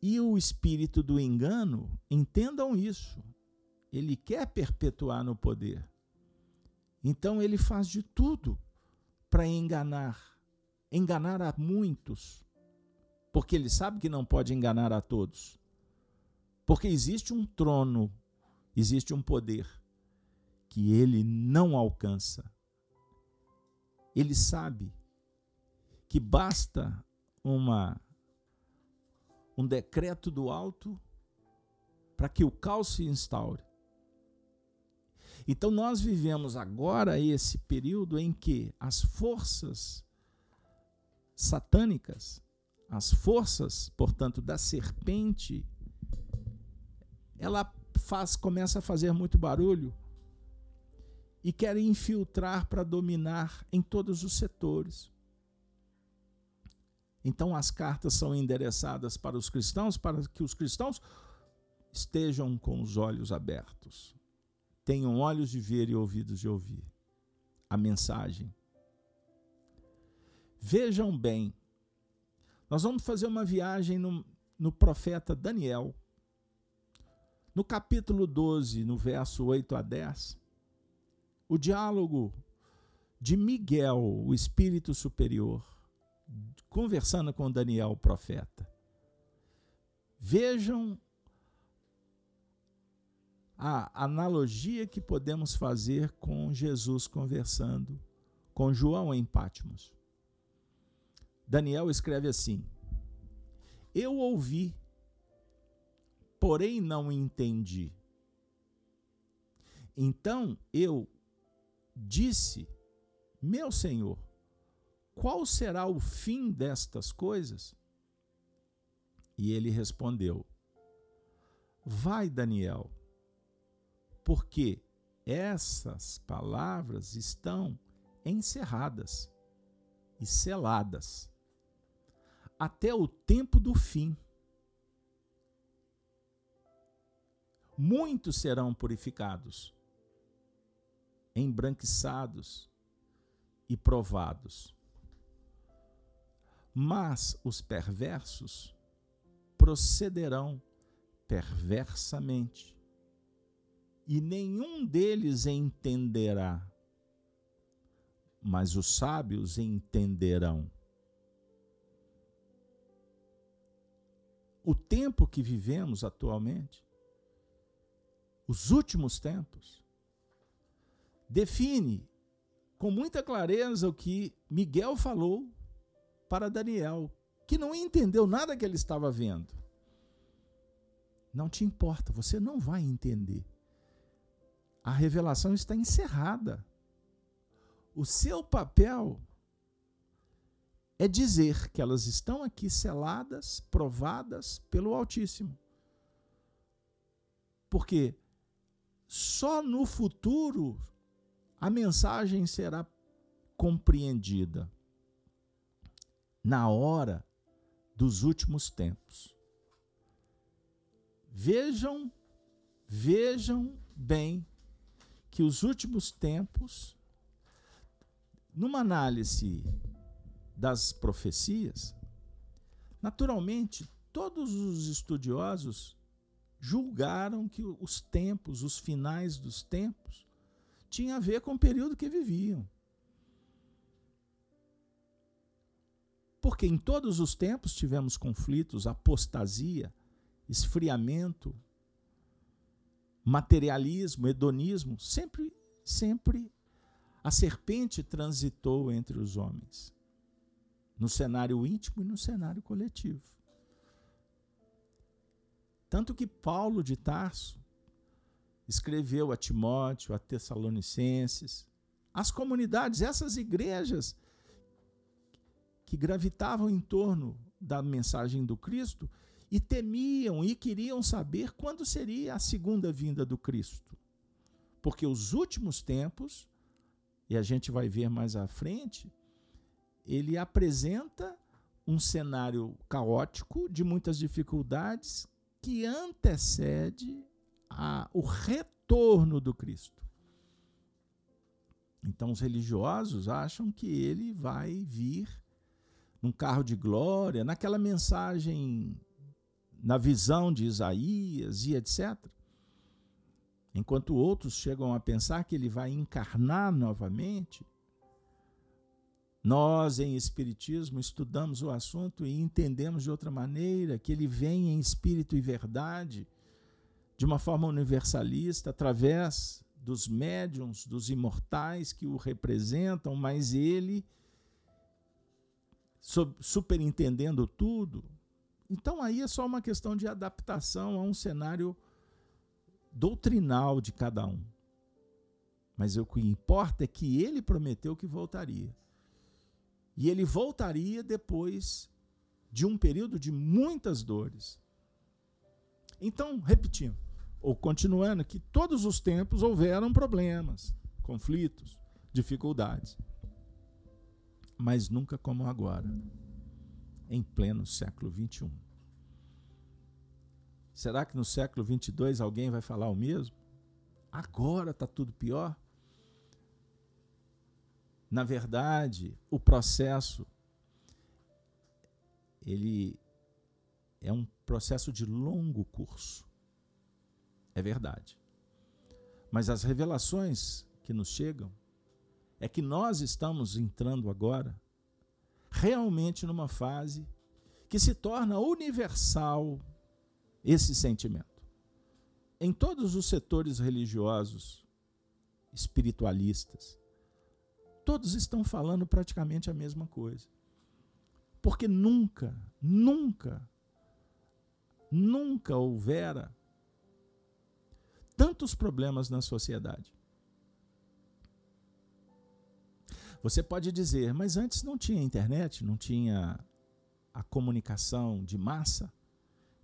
E o espírito do engano, entendam isso, ele quer perpetuar no poder. Então ele faz de tudo para enganar, enganar a muitos, porque ele sabe que não pode enganar a todos. Porque existe um trono, existe um poder que ele não alcança ele sabe que basta uma um decreto do alto para que o caos se instaure. Então nós vivemos agora esse período em que as forças satânicas, as forças, portanto, da serpente, ela faz começa a fazer muito barulho e querem infiltrar para dominar em todos os setores. Então as cartas são endereçadas para os cristãos, para que os cristãos estejam com os olhos abertos, tenham olhos de ver e ouvidos de ouvir a mensagem. Vejam bem, nós vamos fazer uma viagem no, no profeta Daniel. No capítulo 12, no verso 8 a 10, o diálogo de Miguel, o espírito superior, conversando com Daniel, o profeta. Vejam a analogia que podemos fazer com Jesus conversando com João em Pátimos. Daniel escreve assim: Eu ouvi, porém não entendi. Então eu disse: Meu Senhor, qual será o fim destas coisas? E ele respondeu: Vai, Daniel, porque essas palavras estão encerradas e seladas até o tempo do fim. Muitos serão purificados, embranquiçados e provados. Mas os perversos procederão perversamente, e nenhum deles entenderá, mas os sábios entenderão. O tempo que vivemos atualmente, os últimos tempos, define com muita clareza o que Miguel falou para Daniel, que não entendeu nada que ele estava vendo. Não te importa, você não vai entender. A revelação está encerrada. O seu papel é dizer que elas estão aqui seladas, provadas pelo Altíssimo. Porque só no futuro a mensagem será compreendida na hora dos últimos tempos. Vejam, vejam bem que os últimos tempos, numa análise das profecias, naturalmente todos os estudiosos julgaram que os tempos, os finais dos tempos, tinham a ver com o período que viviam. Porque em todos os tempos tivemos conflitos, apostasia, esfriamento, materialismo, hedonismo, sempre, sempre a serpente transitou entre os homens, no cenário íntimo e no cenário coletivo. Tanto que Paulo de Tarso escreveu a Timóteo, a Tessalonicenses, as comunidades, essas igrejas que gravitavam em torno da mensagem do Cristo e temiam e queriam saber quando seria a segunda vinda do Cristo. Porque os últimos tempos, e a gente vai ver mais à frente, ele apresenta um cenário caótico de muitas dificuldades que antecede a, o retorno do Cristo. Então os religiosos acham que ele vai vir num carro de glória, naquela mensagem, na visão de Isaías e etc. Enquanto outros chegam a pensar que ele vai encarnar novamente, nós, em Espiritismo, estudamos o assunto e entendemos de outra maneira que ele vem em espírito e verdade, de uma forma universalista, através dos médiums, dos imortais que o representam, mas ele superintendendo tudo. Então aí é só uma questão de adaptação a um cenário doutrinal de cada um. Mas o que importa é que ele prometeu que voltaria. E ele voltaria depois de um período de muitas dores. Então, repetindo, ou continuando, que todos os tempos houveram problemas, conflitos, dificuldades mas nunca como agora, em pleno século XXI. Será que no século 22 alguém vai falar o mesmo? agora está tudo pior. Na verdade, o processo ele é um processo de longo curso. É verdade. Mas as revelações que nos chegam é que nós estamos entrando agora realmente numa fase que se torna universal esse sentimento. Em todos os setores religiosos, espiritualistas, todos estão falando praticamente a mesma coisa. Porque nunca, nunca, nunca houvera tantos problemas na sociedade. Você pode dizer, mas antes não tinha internet, não tinha a comunicação de massa.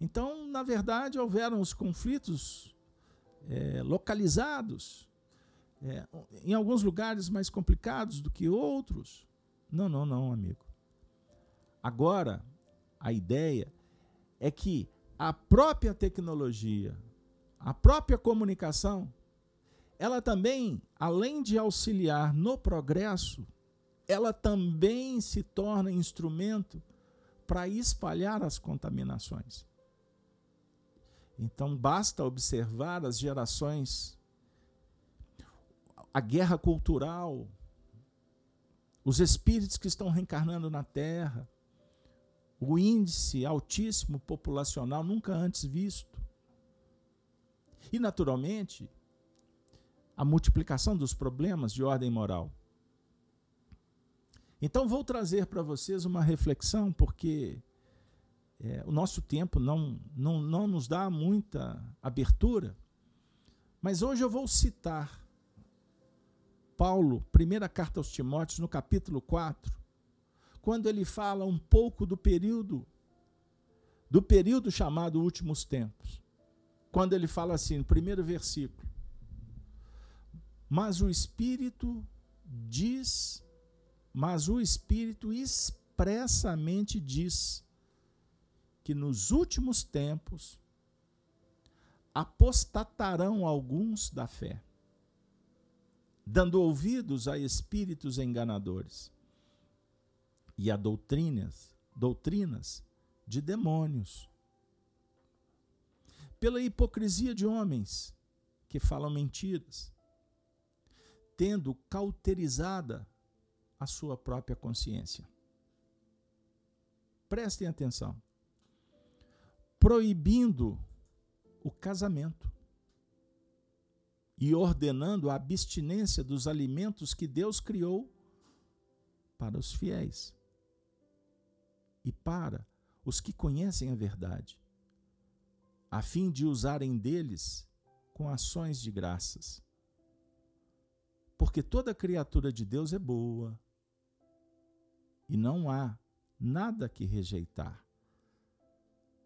Então, na verdade, houveram os conflitos é, localizados, é, em alguns lugares mais complicados do que outros. Não, não, não, amigo. Agora, a ideia é que a própria tecnologia, a própria comunicação, ela também, além de auxiliar no progresso, ela também se torna instrumento para espalhar as contaminações. Então basta observar as gerações, a guerra cultural, os espíritos que estão reencarnando na Terra, o índice altíssimo populacional nunca antes visto. E, naturalmente, a multiplicação dos problemas de ordem moral. Então, vou trazer para vocês uma reflexão, porque é, o nosso tempo não, não, não nos dá muita abertura, mas hoje eu vou citar Paulo, primeira carta aos Timóteos, no capítulo 4, quando ele fala um pouco do período do período chamado últimos tempos. Quando ele fala assim, no primeiro versículo: mas o Espírito diz, mas o Espírito expressamente diz que nos últimos tempos apostatarão alguns da fé, dando ouvidos a espíritos enganadores e a doutrinas, doutrinas de demônios. Pela hipocrisia de homens que falam mentiras tendo cauterizada a sua própria consciência. Prestem atenção. Proibindo o casamento e ordenando a abstinência dos alimentos que Deus criou para os fiéis e para os que conhecem a verdade, a fim de usarem deles com ações de graças. Porque toda criatura de Deus é boa e não há nada que rejeitar,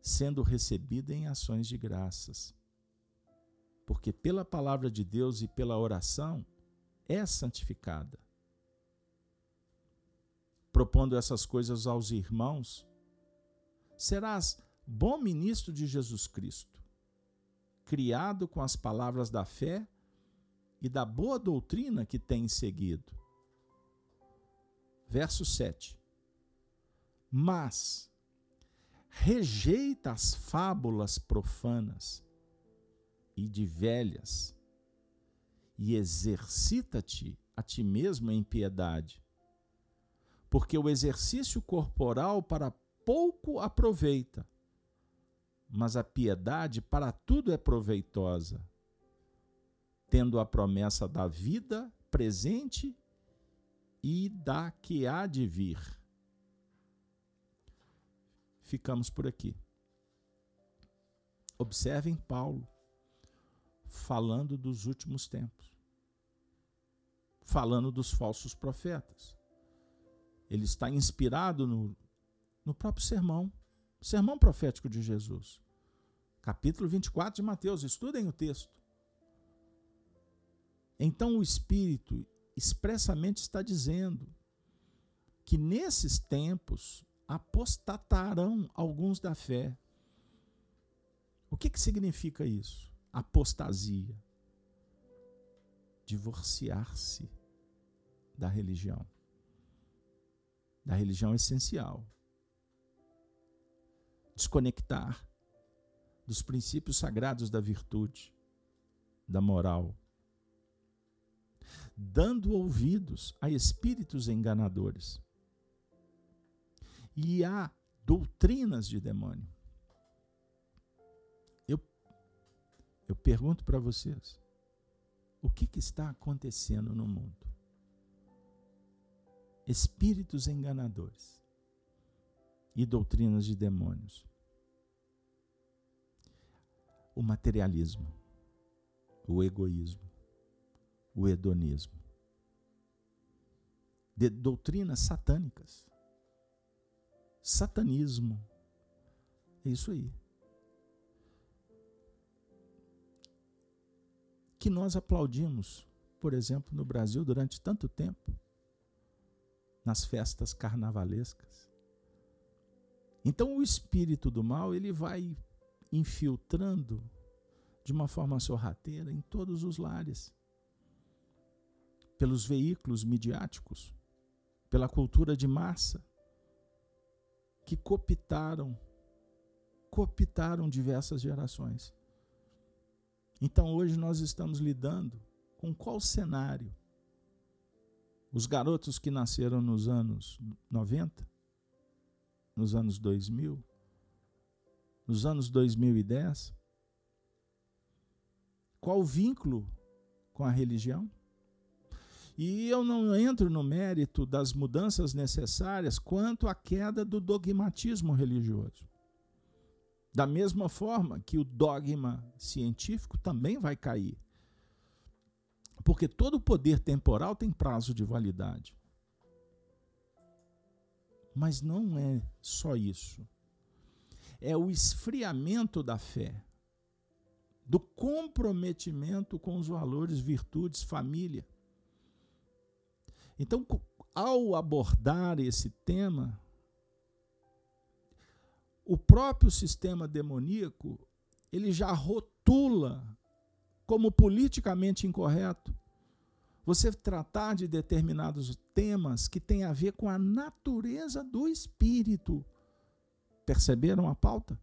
sendo recebida em ações de graças. Porque pela palavra de Deus e pela oração é santificada. Propondo essas coisas aos irmãos, serás bom ministro de Jesus Cristo, criado com as palavras da fé e da boa doutrina que tem seguido. Verso 7. Mas rejeita as fábulas profanas e de velhas, e exercita-te a ti mesmo em piedade, porque o exercício corporal para pouco aproveita, mas a piedade para tudo é proveitosa tendo a promessa da vida presente e da que há de vir. Ficamos por aqui. Observem Paulo falando dos últimos tempos, falando dos falsos profetas. Ele está inspirado no, no próprio sermão, sermão profético de Jesus. Capítulo 24 de Mateus, estudem o texto. Então o Espírito expressamente está dizendo que nesses tempos apostatarão alguns da fé. O que, que significa isso? Apostasia. divorciar-se da religião, da religião essencial. Desconectar dos princípios sagrados da virtude, da moral, dando ouvidos a espíritos enganadores e a doutrinas de demônio. Eu, eu pergunto para vocês: o que, que está acontecendo no mundo? Espíritos enganadores e doutrinas de demônios. O materialismo, o egoísmo, o hedonismo. De doutrinas satânicas. Satanismo. É isso aí. Que nós aplaudimos, por exemplo, no Brasil durante tanto tempo, nas festas carnavalescas. Então o espírito do mal, ele vai infiltrando de uma forma sorrateira em todos os lares pelos veículos midiáticos, pela cultura de massa, que cooptaram, cooptaram diversas gerações. Então hoje nós estamos lidando com qual cenário? Os garotos que nasceram nos anos 90, nos anos 2000, nos anos 2010, qual o vínculo com a religião? E eu não entro no mérito das mudanças necessárias quanto à queda do dogmatismo religioso. Da mesma forma que o dogma científico também vai cair. Porque todo poder temporal tem prazo de validade. Mas não é só isso. É o esfriamento da fé, do comprometimento com os valores, virtudes, família. Então, ao abordar esse tema, o próprio sistema demoníaco ele já rotula como politicamente incorreto você tratar de determinados temas que têm a ver com a natureza do espírito. Perceberam a pauta?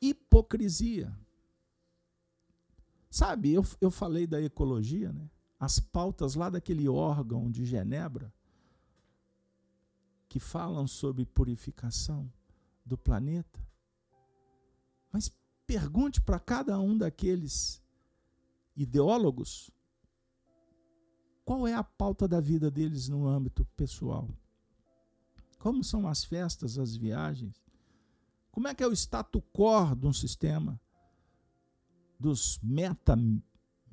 Hipocrisia. Sabe, eu, eu falei da ecologia, né? As pautas lá daquele órgão de Genebra que falam sobre purificação do planeta. Mas pergunte para cada um daqueles ideólogos qual é a pauta da vida deles no âmbito pessoal. Como são as festas, as viagens? Como é que é o status quo de um sistema dos meta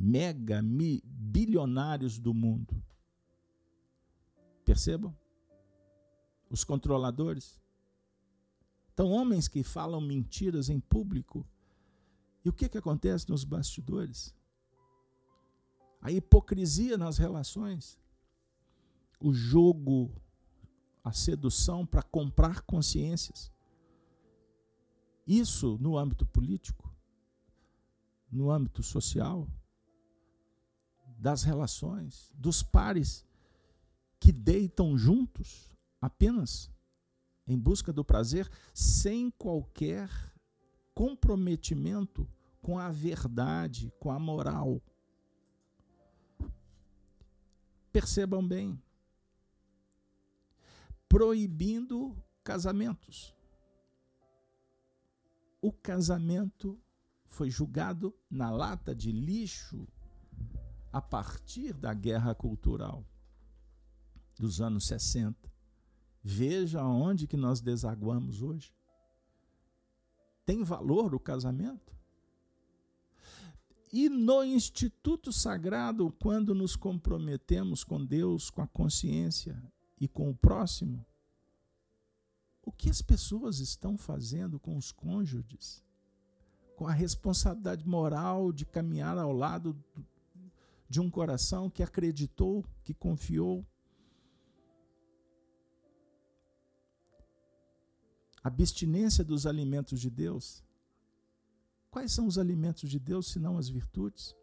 mega mi, bilionários do mundo. Percebam? Os controladores. Então, homens que falam mentiras em público. E o que, que acontece nos bastidores? A hipocrisia nas relações. O jogo, a sedução para comprar consciências. Isso no âmbito político, no âmbito social, das relações, dos pares que deitam juntos apenas em busca do prazer, sem qualquer comprometimento com a verdade, com a moral. Percebam bem, proibindo casamentos. O casamento foi julgado na lata de lixo a partir da guerra cultural dos anos 60. Veja onde que nós desaguamos hoje. Tem valor o casamento? E no Instituto Sagrado, quando nos comprometemos com Deus, com a consciência e com o próximo, o que as pessoas estão fazendo com os cônjuges? Com a responsabilidade moral de caminhar ao lado de um coração que acreditou, que confiou. Abstinência dos alimentos de Deus. Quais são os alimentos de Deus, senão as virtudes?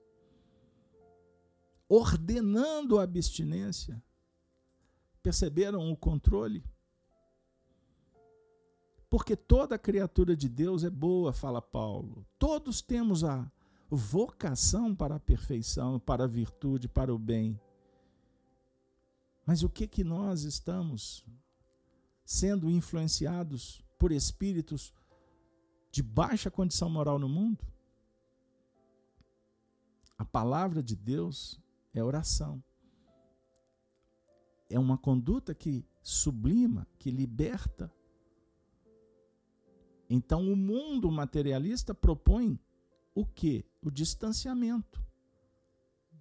ordenando a abstinência. Perceberam o controle? Porque toda criatura de Deus é boa, fala Paulo. Todos temos a vocação para a perfeição, para a virtude, para o bem. Mas o que que nós estamos sendo influenciados por espíritos de baixa condição moral no mundo? A palavra de Deus é oração. É uma conduta que sublima, que liberta. Então o mundo materialista propõe o que? O distanciamento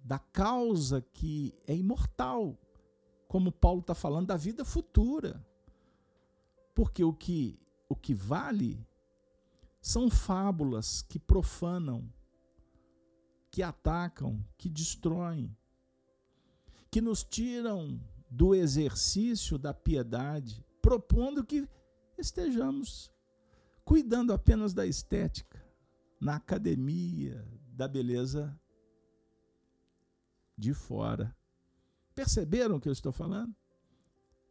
da causa que é imortal, como Paulo está falando, da vida futura. Porque o que, o que vale são fábulas que profanam, que atacam, que destroem, que nos tiram do exercício da piedade, propondo que estejamos cuidando apenas da estética, na academia, da beleza de fora. Perceberam o que eu estou falando?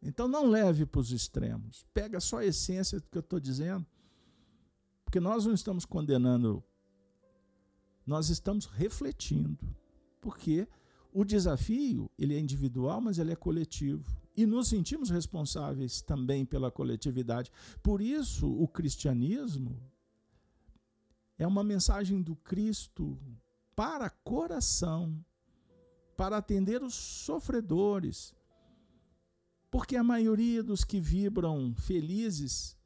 Então não leve para os extremos. Pega só a essência do que eu estou dizendo. Porque nós não estamos condenando nós estamos refletindo, porque o desafio ele é individual, mas ele é coletivo. E nos sentimos responsáveis também pela coletividade. Por isso, o cristianismo é uma mensagem do Cristo para coração, para atender os sofredores. Porque a maioria dos que vibram felizes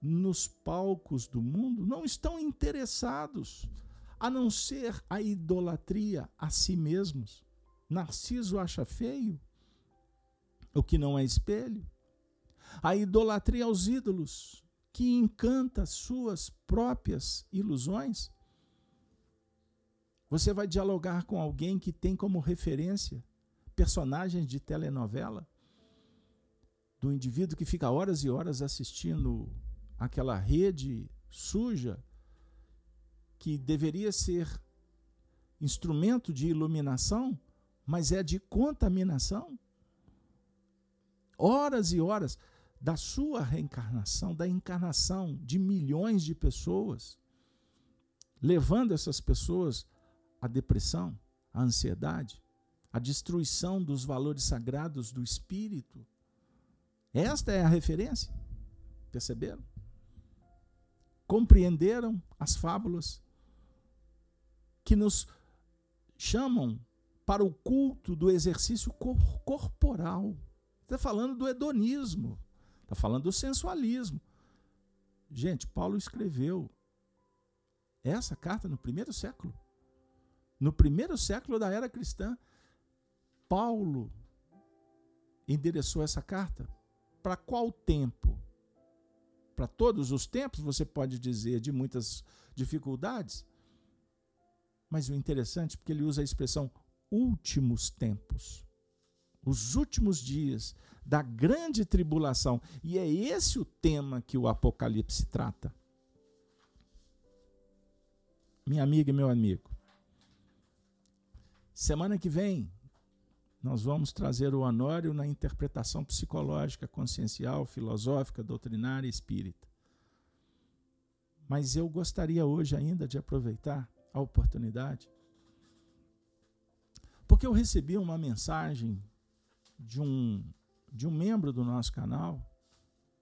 nos palcos do mundo não estão interessados a não ser a idolatria a si mesmos. Narciso acha feio o que não é espelho. A idolatria aos ídolos, que encanta suas próprias ilusões. Você vai dialogar com alguém que tem como referência personagens de telenovela, do indivíduo que fica horas e horas assistindo aquela rede suja que deveria ser instrumento de iluminação, mas é de contaminação. Horas e horas da sua reencarnação, da encarnação de milhões de pessoas, levando essas pessoas à depressão, à ansiedade, à destruição dos valores sagrados do espírito. Esta é a referência. Perceberam? compreenderam as fábulas que nos chamam para o culto do exercício cor corporal. Está falando do hedonismo, está falando do sensualismo. Gente, Paulo escreveu essa carta no primeiro século. No primeiro século da era cristã, Paulo endereçou essa carta para qual tempo? para todos os tempos, você pode dizer, de muitas dificuldades. Mas o interessante é porque ele usa a expressão últimos tempos. Os últimos dias da grande tribulação. E é esse o tema que o Apocalipse trata. Minha amiga e meu amigo. Semana que vem, nós vamos trazer o Honório na interpretação psicológica, consciencial, filosófica, doutrinária e espírita. Mas eu gostaria hoje ainda de aproveitar a oportunidade, porque eu recebi uma mensagem de um, de um membro do nosso canal,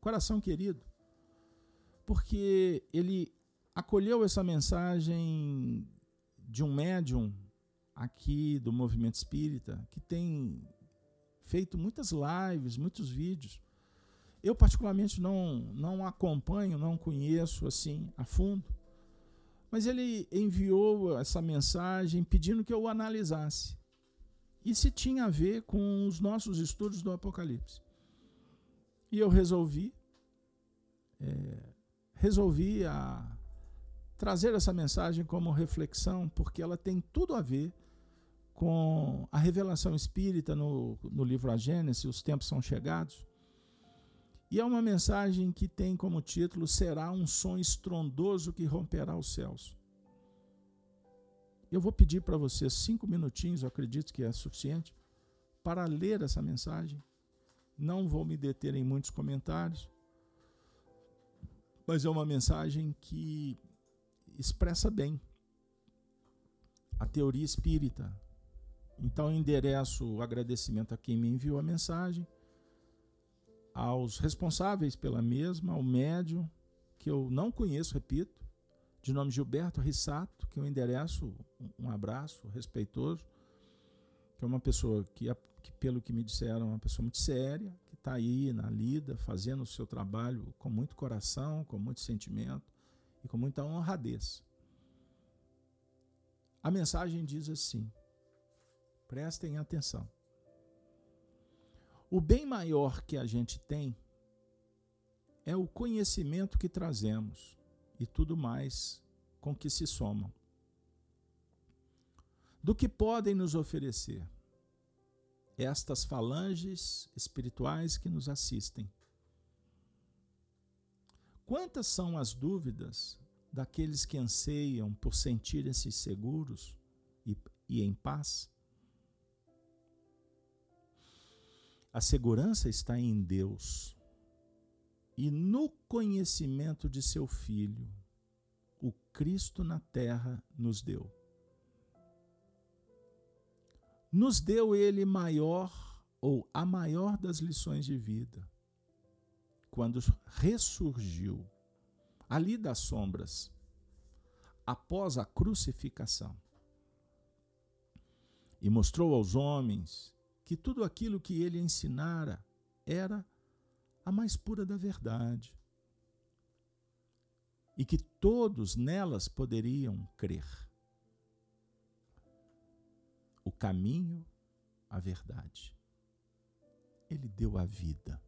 coração querido, porque ele acolheu essa mensagem de um médium aqui do movimento espírita que tem feito muitas lives, muitos vídeos. Eu particularmente não não acompanho, não conheço assim a fundo. Mas ele enviou essa mensagem pedindo que eu analisasse. E se tinha a ver com os nossos estudos do Apocalipse. E eu resolvi é, resolvi a, trazer essa mensagem como reflexão, porque ela tem tudo a ver com a revelação espírita no, no livro A Gênesis, Os Tempos São Chegados. E é uma mensagem que tem como título: Será um som estrondoso que romperá os céus. Eu vou pedir para você cinco minutinhos, eu acredito que é suficiente, para ler essa mensagem. Não vou me deter em muitos comentários, mas é uma mensagem que expressa bem a teoria espírita. Então, endereço o agradecimento a quem me enviou a mensagem, aos responsáveis pela mesma, ao médium, que eu não conheço, repito, de nome Gilberto Rissato, que eu endereço um abraço respeitoso, que é uma pessoa que, que pelo que me disseram, é uma pessoa muito séria, que está aí na lida, fazendo o seu trabalho com muito coração, com muito sentimento e com muita honradez. A mensagem diz assim: prestem atenção. O bem maior que a gente tem é o conhecimento que trazemos e tudo mais com que se somam. Do que podem nos oferecer estas falanges espirituais que nos assistem. Quantas são as dúvidas daqueles que anseiam por sentirem-se seguros e, e em paz? A segurança está em Deus e no conhecimento de seu Filho, o Cristo na terra nos deu. Nos deu ele maior ou a maior das lições de vida, quando ressurgiu ali das sombras, após a crucificação, e mostrou aos homens que tudo aquilo que ele ensinara era a mais pura da verdade. E que todos nelas poderiam crer. O caminho, a verdade. Ele deu a vida.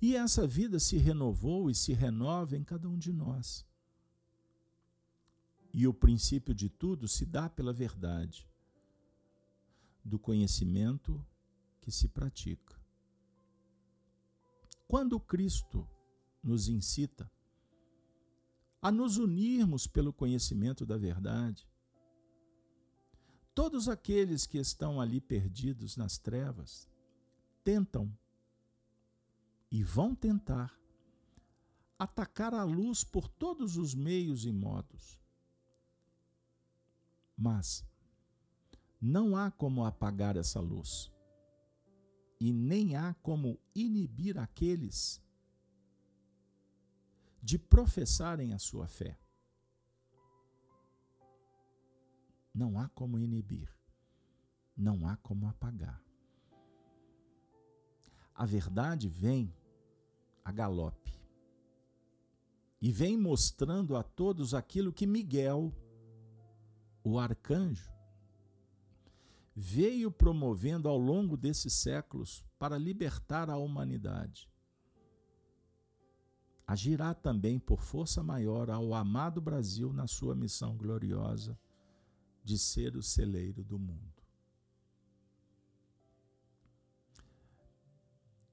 E essa vida se renovou e se renova em cada um de nós. E o princípio de tudo se dá pela verdade, do conhecimento que se pratica. Quando Cristo nos incita a nos unirmos pelo conhecimento da verdade, todos aqueles que estão ali perdidos nas trevas tentam e vão tentar atacar a luz por todos os meios e modos. Mas não há como apagar essa luz e nem há como inibir aqueles de professarem a sua fé. Não há como inibir, não há como apagar. A verdade vem a galope e vem mostrando a todos aquilo que Miguel, o arcanjo, veio promovendo ao longo desses séculos para libertar a humanidade. Agirá também por força maior ao amado Brasil na sua missão gloriosa de ser o celeiro do mundo.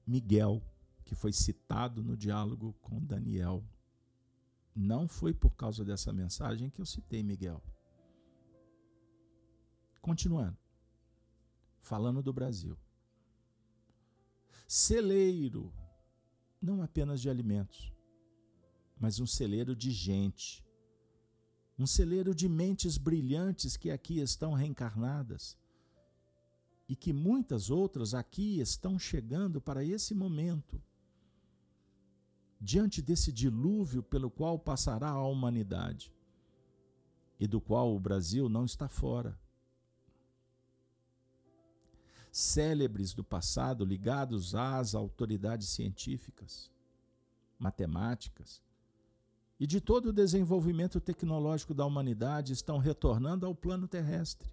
Miguel, que foi citado no diálogo com Daniel, não foi por causa dessa mensagem que eu citei Miguel. Continuando falando do Brasil. Celeiro, não apenas de alimentos, mas um celeiro de gente, um celeiro de mentes brilhantes que aqui estão reencarnadas e que muitas outras aqui estão chegando para esse momento, diante desse dilúvio pelo qual passará a humanidade e do qual o Brasil não está fora célebres do passado ligados às autoridades científicas, matemáticas e de todo o desenvolvimento tecnológico da humanidade estão retornando ao plano terrestre.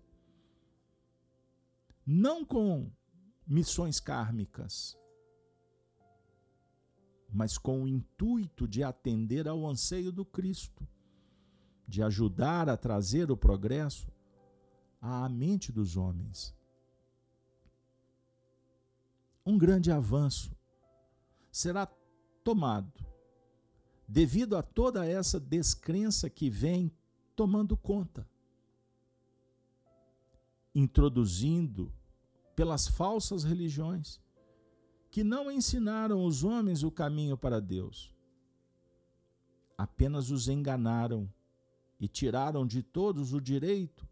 Não com missões kármicas, mas com o intuito de atender ao anseio do Cristo, de ajudar a trazer o progresso à mente dos homens um grande avanço será tomado devido a toda essa descrença que vem tomando conta introduzindo pelas falsas religiões, que não ensinaram os homens o caminho para Deus, apenas os enganaram e tiraram de todos o direito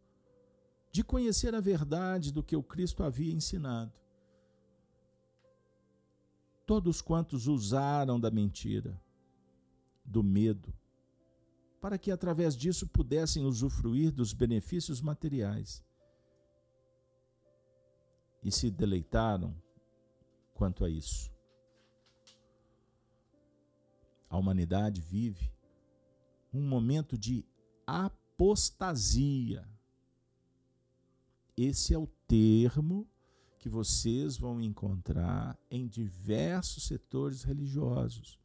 de conhecer a verdade do que o Cristo havia ensinado. Todos quantos usaram da mentira, do medo, para que através disso pudessem usufruir dos benefícios materiais. E se deleitaram quanto a isso. A humanidade vive um momento de apostasia. Esse é o termo que vocês vão encontrar em diversos setores religiosos.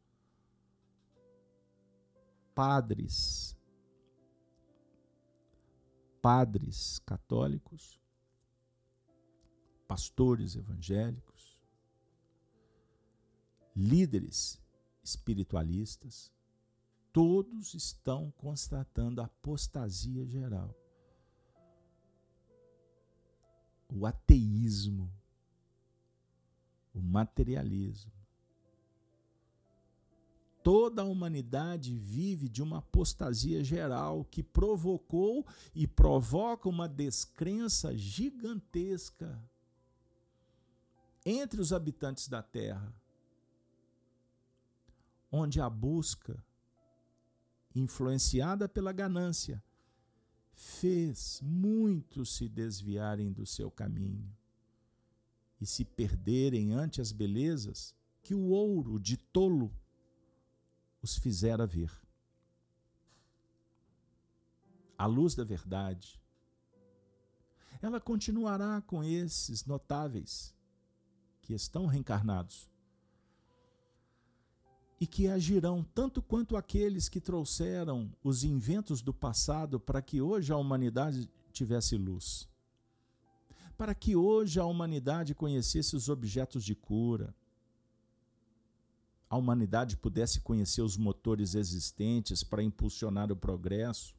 Padres, padres católicos, pastores evangélicos, líderes espiritualistas, todos estão constatando apostasia geral. O ateísmo, o materialismo, toda a humanidade vive de uma apostasia geral que provocou e provoca uma descrença gigantesca entre os habitantes da Terra, onde a busca, influenciada pela ganância, fez muitos se desviarem do seu caminho e se perderem ante as belezas que o ouro de tolo os fizera ver. A luz da verdade, ela continuará com esses notáveis que estão reencarnados e que agirão tanto quanto aqueles que trouxeram os inventos do passado para que hoje a humanidade tivesse luz. Para que hoje a humanidade conhecesse os objetos de cura, a humanidade pudesse conhecer os motores existentes para impulsionar o progresso.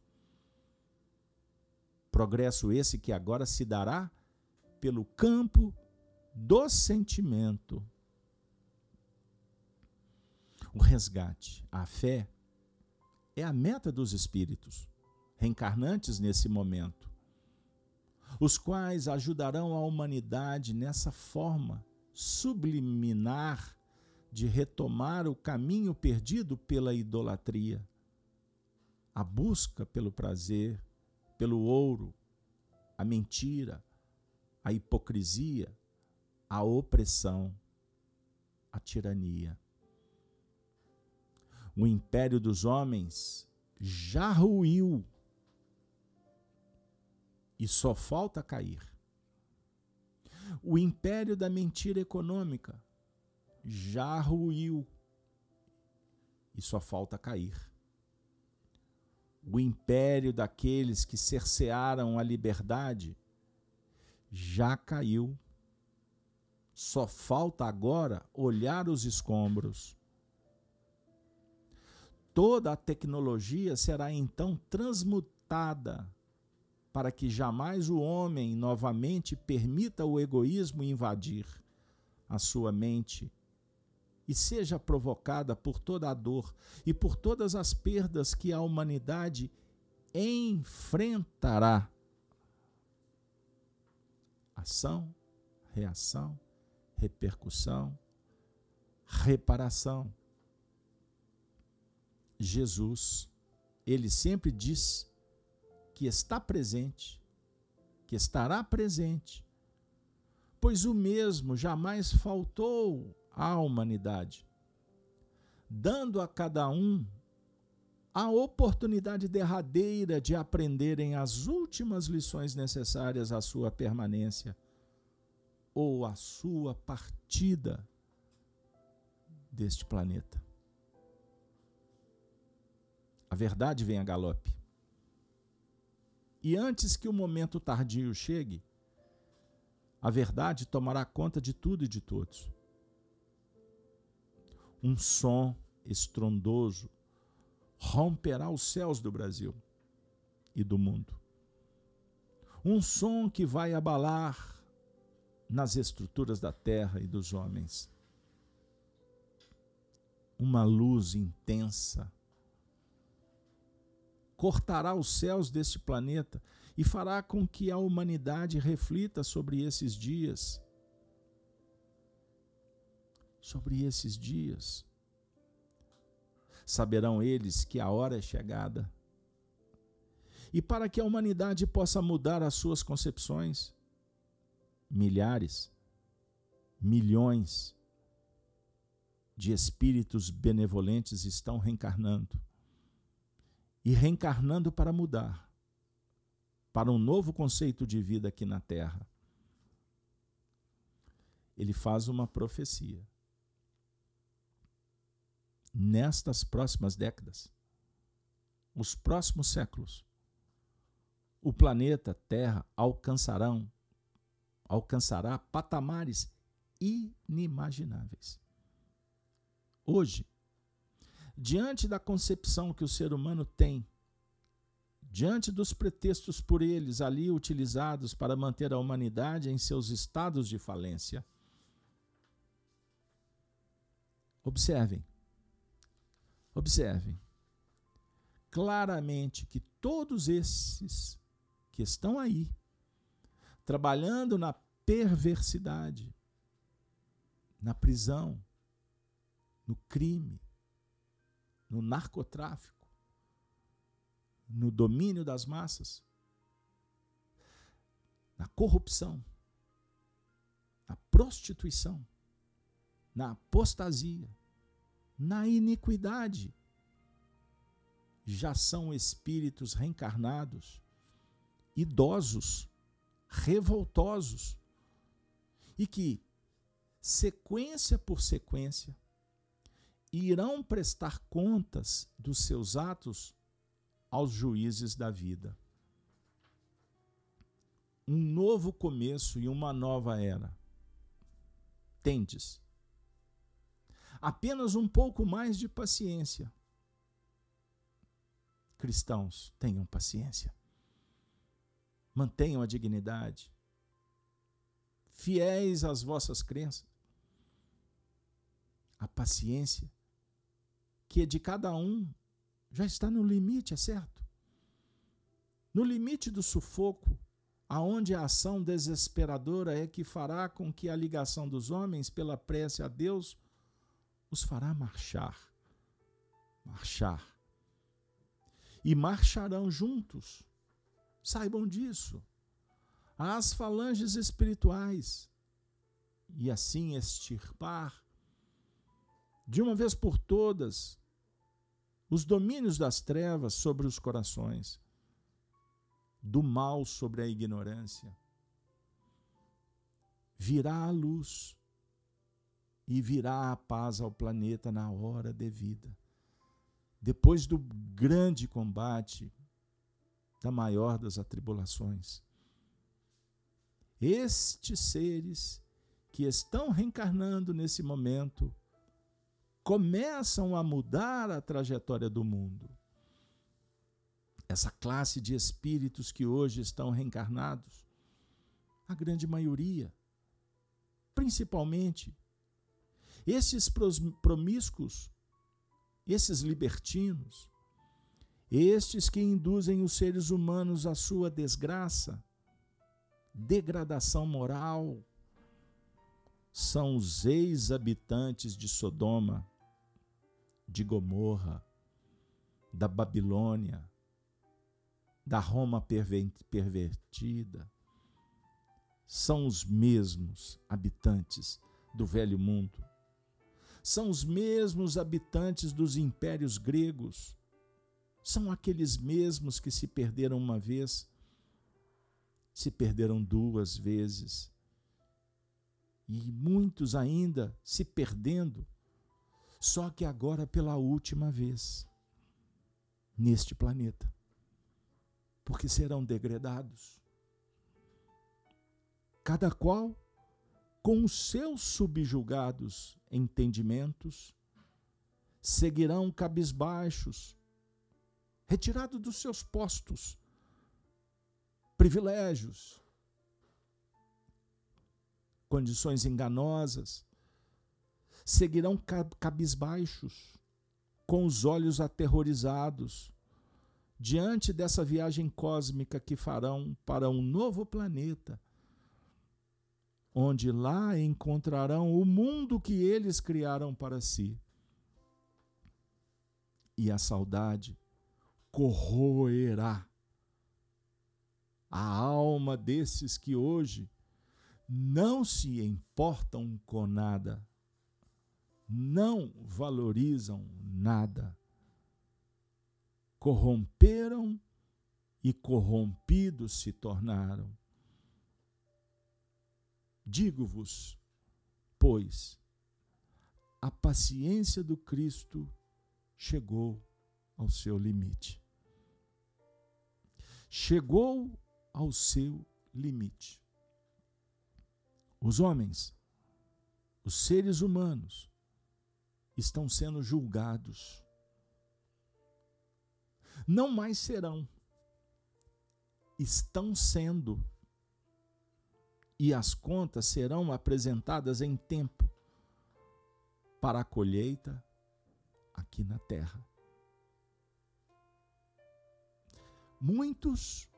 Progresso esse que agora se dará pelo campo do sentimento. O resgate, a fé, é a meta dos espíritos reencarnantes nesse momento, os quais ajudarão a humanidade nessa forma subliminar de retomar o caminho perdido pela idolatria, a busca pelo prazer, pelo ouro, a mentira, a hipocrisia, a opressão, a tirania. O império dos homens já ruiu e só falta cair. O império da mentira econômica já ruiu e só falta cair. O império daqueles que cercearam a liberdade já caiu. Só falta agora olhar os escombros. Toda a tecnologia será então transmutada para que jamais o homem novamente permita o egoísmo invadir a sua mente e seja provocada por toda a dor e por todas as perdas que a humanidade enfrentará. Ação, reação, repercussão, reparação. Jesus, ele sempre diz que está presente, que estará presente, pois o mesmo jamais faltou à humanidade, dando a cada um a oportunidade derradeira de aprenderem as últimas lições necessárias à sua permanência ou à sua partida deste planeta. A verdade vem a galope. E antes que o momento tardio chegue, a verdade tomará conta de tudo e de todos um som estrondoso romperá os céus do Brasil e do mundo. um som que vai abalar nas estruturas da terra e dos homens. Uma luz intensa cortará os céus deste planeta e fará com que a humanidade reflita sobre esses dias. Sobre esses dias. Saberão eles que a hora é chegada. E para que a humanidade possa mudar as suas concepções, milhares, milhões de espíritos benevolentes estão reencarnando. E reencarnando para mudar, para um novo conceito de vida aqui na Terra. Ele faz uma profecia. Nestas próximas décadas, os próximos séculos, o planeta Terra alcançarão alcançará patamares inimagináveis. Hoje, diante da concepção que o ser humano tem, diante dos pretextos por eles ali utilizados para manter a humanidade em seus estados de falência, observem, observem claramente que todos esses que estão aí trabalhando na perversidade, na prisão, no crime, no narcotráfico, no domínio das massas, na corrupção, na prostituição, na apostasia, na iniquidade. Já são espíritos reencarnados, idosos, revoltosos e que, sequência por sequência, irão prestar contas dos seus atos aos juízes da vida. Um novo começo e uma nova era. Tendes. Apenas um pouco mais de paciência. Cristãos, tenham paciência mantenham a dignidade, fiéis às vossas crenças, a paciência, que é de cada um, já está no limite, é certo? No limite do sufoco, aonde a ação desesperadora é que fará com que a ligação dos homens pela prece a Deus os fará marchar. Marchar. E marcharão juntos Saibam disso. As falanges espirituais. E assim extirpar, de uma vez por todas, os domínios das trevas sobre os corações, do mal sobre a ignorância. Virá a luz e virá a paz ao planeta na hora devida. Depois do grande combate da maior das atribulações. Estes seres que estão reencarnando nesse momento começam a mudar a trajetória do mundo. Essa classe de espíritos que hoje estão reencarnados, a grande maioria, principalmente, esses promíscuos, esses libertinos, estes que induzem os seres humanos à sua desgraça, degradação moral, são os ex-habitantes de Sodoma, de Gomorra, da Babilônia, da Roma pervertida. São os mesmos habitantes do velho mundo. São os mesmos habitantes dos impérios gregos, são aqueles mesmos que se perderam uma vez, se perderam duas vezes, e muitos ainda se perdendo, só que agora pela última vez neste planeta, porque serão degradados. Cada qual com os seus subjugados entendimentos, seguirão cabisbaixos, retirado dos seus postos, privilégios, condições enganosas, seguirão cabisbaixos, com os olhos aterrorizados, diante dessa viagem cósmica que farão para um novo planeta, onde lá encontrarão o mundo que eles criaram para si. E a saudade corroerá a alma desses que hoje não se importam com nada, não valorizam nada corromperam e corrompidos se tornaram. Digo-vos, pois, a paciência do Cristo chegou ao seu limite. Chegou ao seu limite. Os homens, os seres humanos, estão sendo julgados não mais serão, estão sendo. E as contas serão apresentadas em tempo para a colheita aqui na terra. Muitos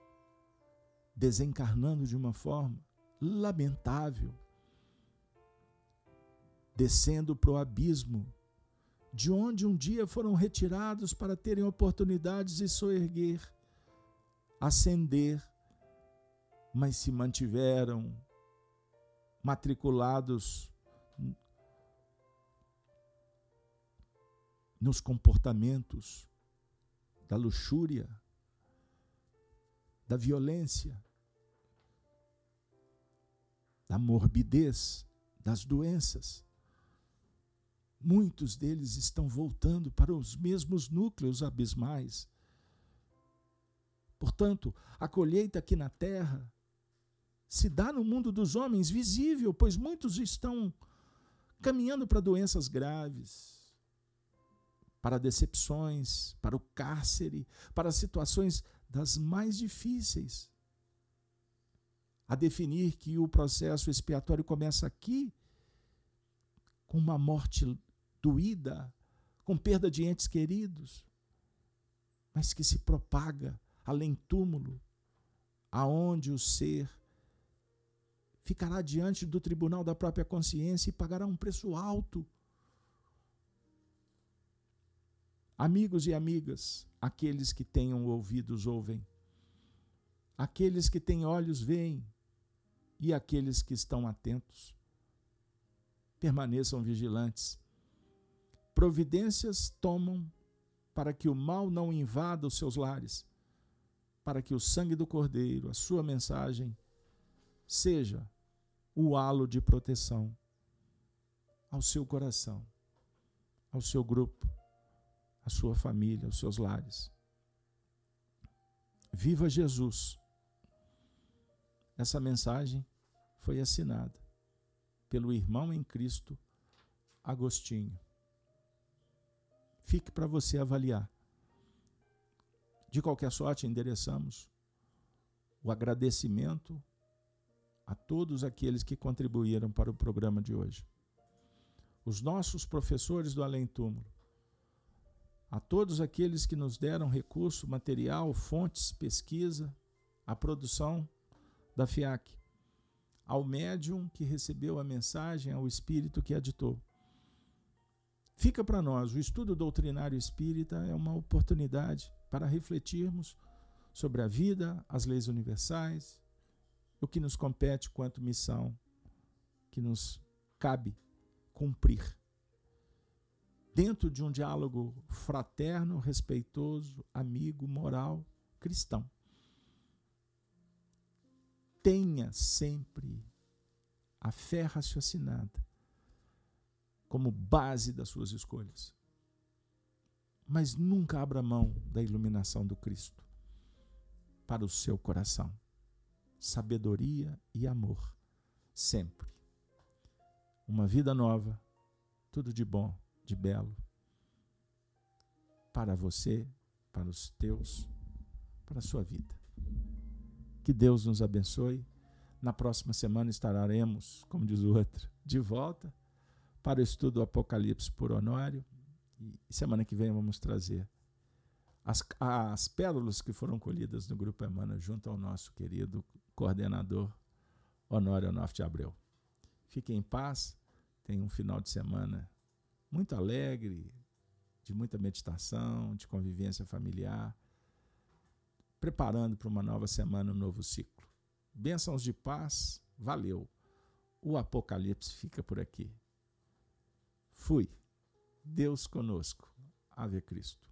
desencarnando de uma forma lamentável, descendo para o abismo de onde um dia foram retirados para terem oportunidades de soerguer, ascender, mas se mantiveram matriculados nos comportamentos da luxúria, da violência, da morbidez, das doenças. Muitos deles estão voltando para os mesmos núcleos abismais. Portanto, a colheita aqui na terra se dá no mundo dos homens visível, pois muitos estão caminhando para doenças graves, para decepções, para o cárcere, para situações das mais difíceis. A definir que o processo expiatório começa aqui, com uma morte doída, com perda de entes queridos, mas que se propaga além túmulo, aonde o ser ficará diante do tribunal da própria consciência e pagará um preço alto. Amigos e amigas, aqueles que tenham ouvidos ouvem, aqueles que têm olhos veem, e aqueles que estão atentos permaneçam vigilantes providências tomam para que o mal não invada os seus lares, para que o sangue do Cordeiro, a sua mensagem, seja o halo de proteção ao seu coração, ao seu grupo, à sua família, aos seus lares. Viva Jesus! Essa mensagem foi assinada pelo irmão em Cristo Agostinho. Fique para você avaliar. De qualquer sorte, endereçamos o agradecimento a todos aqueles que contribuíram para o programa de hoje. Os nossos professores do Além Túmulo, a todos aqueles que nos deram recurso, material, fontes, pesquisa, a produção da FIAC, ao médium que recebeu a mensagem, ao espírito que aditou. Fica para nós, o estudo doutrinário espírita é uma oportunidade para refletirmos sobre a vida, as leis universais, o que nos compete quanto missão que nos cabe cumprir. Dentro de um diálogo fraterno, respeitoso, amigo, moral, cristão. Tenha sempre a fé raciocinada como base das suas escolhas. Mas nunca abra mão da iluminação do Cristo para o seu coração. Sabedoria e amor, sempre. Uma vida nova, tudo de bom, de belo, para você, para os teus, para a sua vida. Que Deus nos abençoe. Na próxima semana estaremos, como diz o outro, de volta para o estudo do Apocalipse por Honório. E semana que vem vamos trazer as, as pérolas que foram colhidas no Grupo Emana junto ao nosso querido coordenador Honório Onofre de Abreu. Fiquem em paz, tenham um final de semana muito alegre, de muita meditação, de convivência familiar, preparando para uma nova semana, um novo ciclo. Bênçãos de paz, valeu. O Apocalipse fica por aqui. Fui. Deus conosco. Ave Cristo.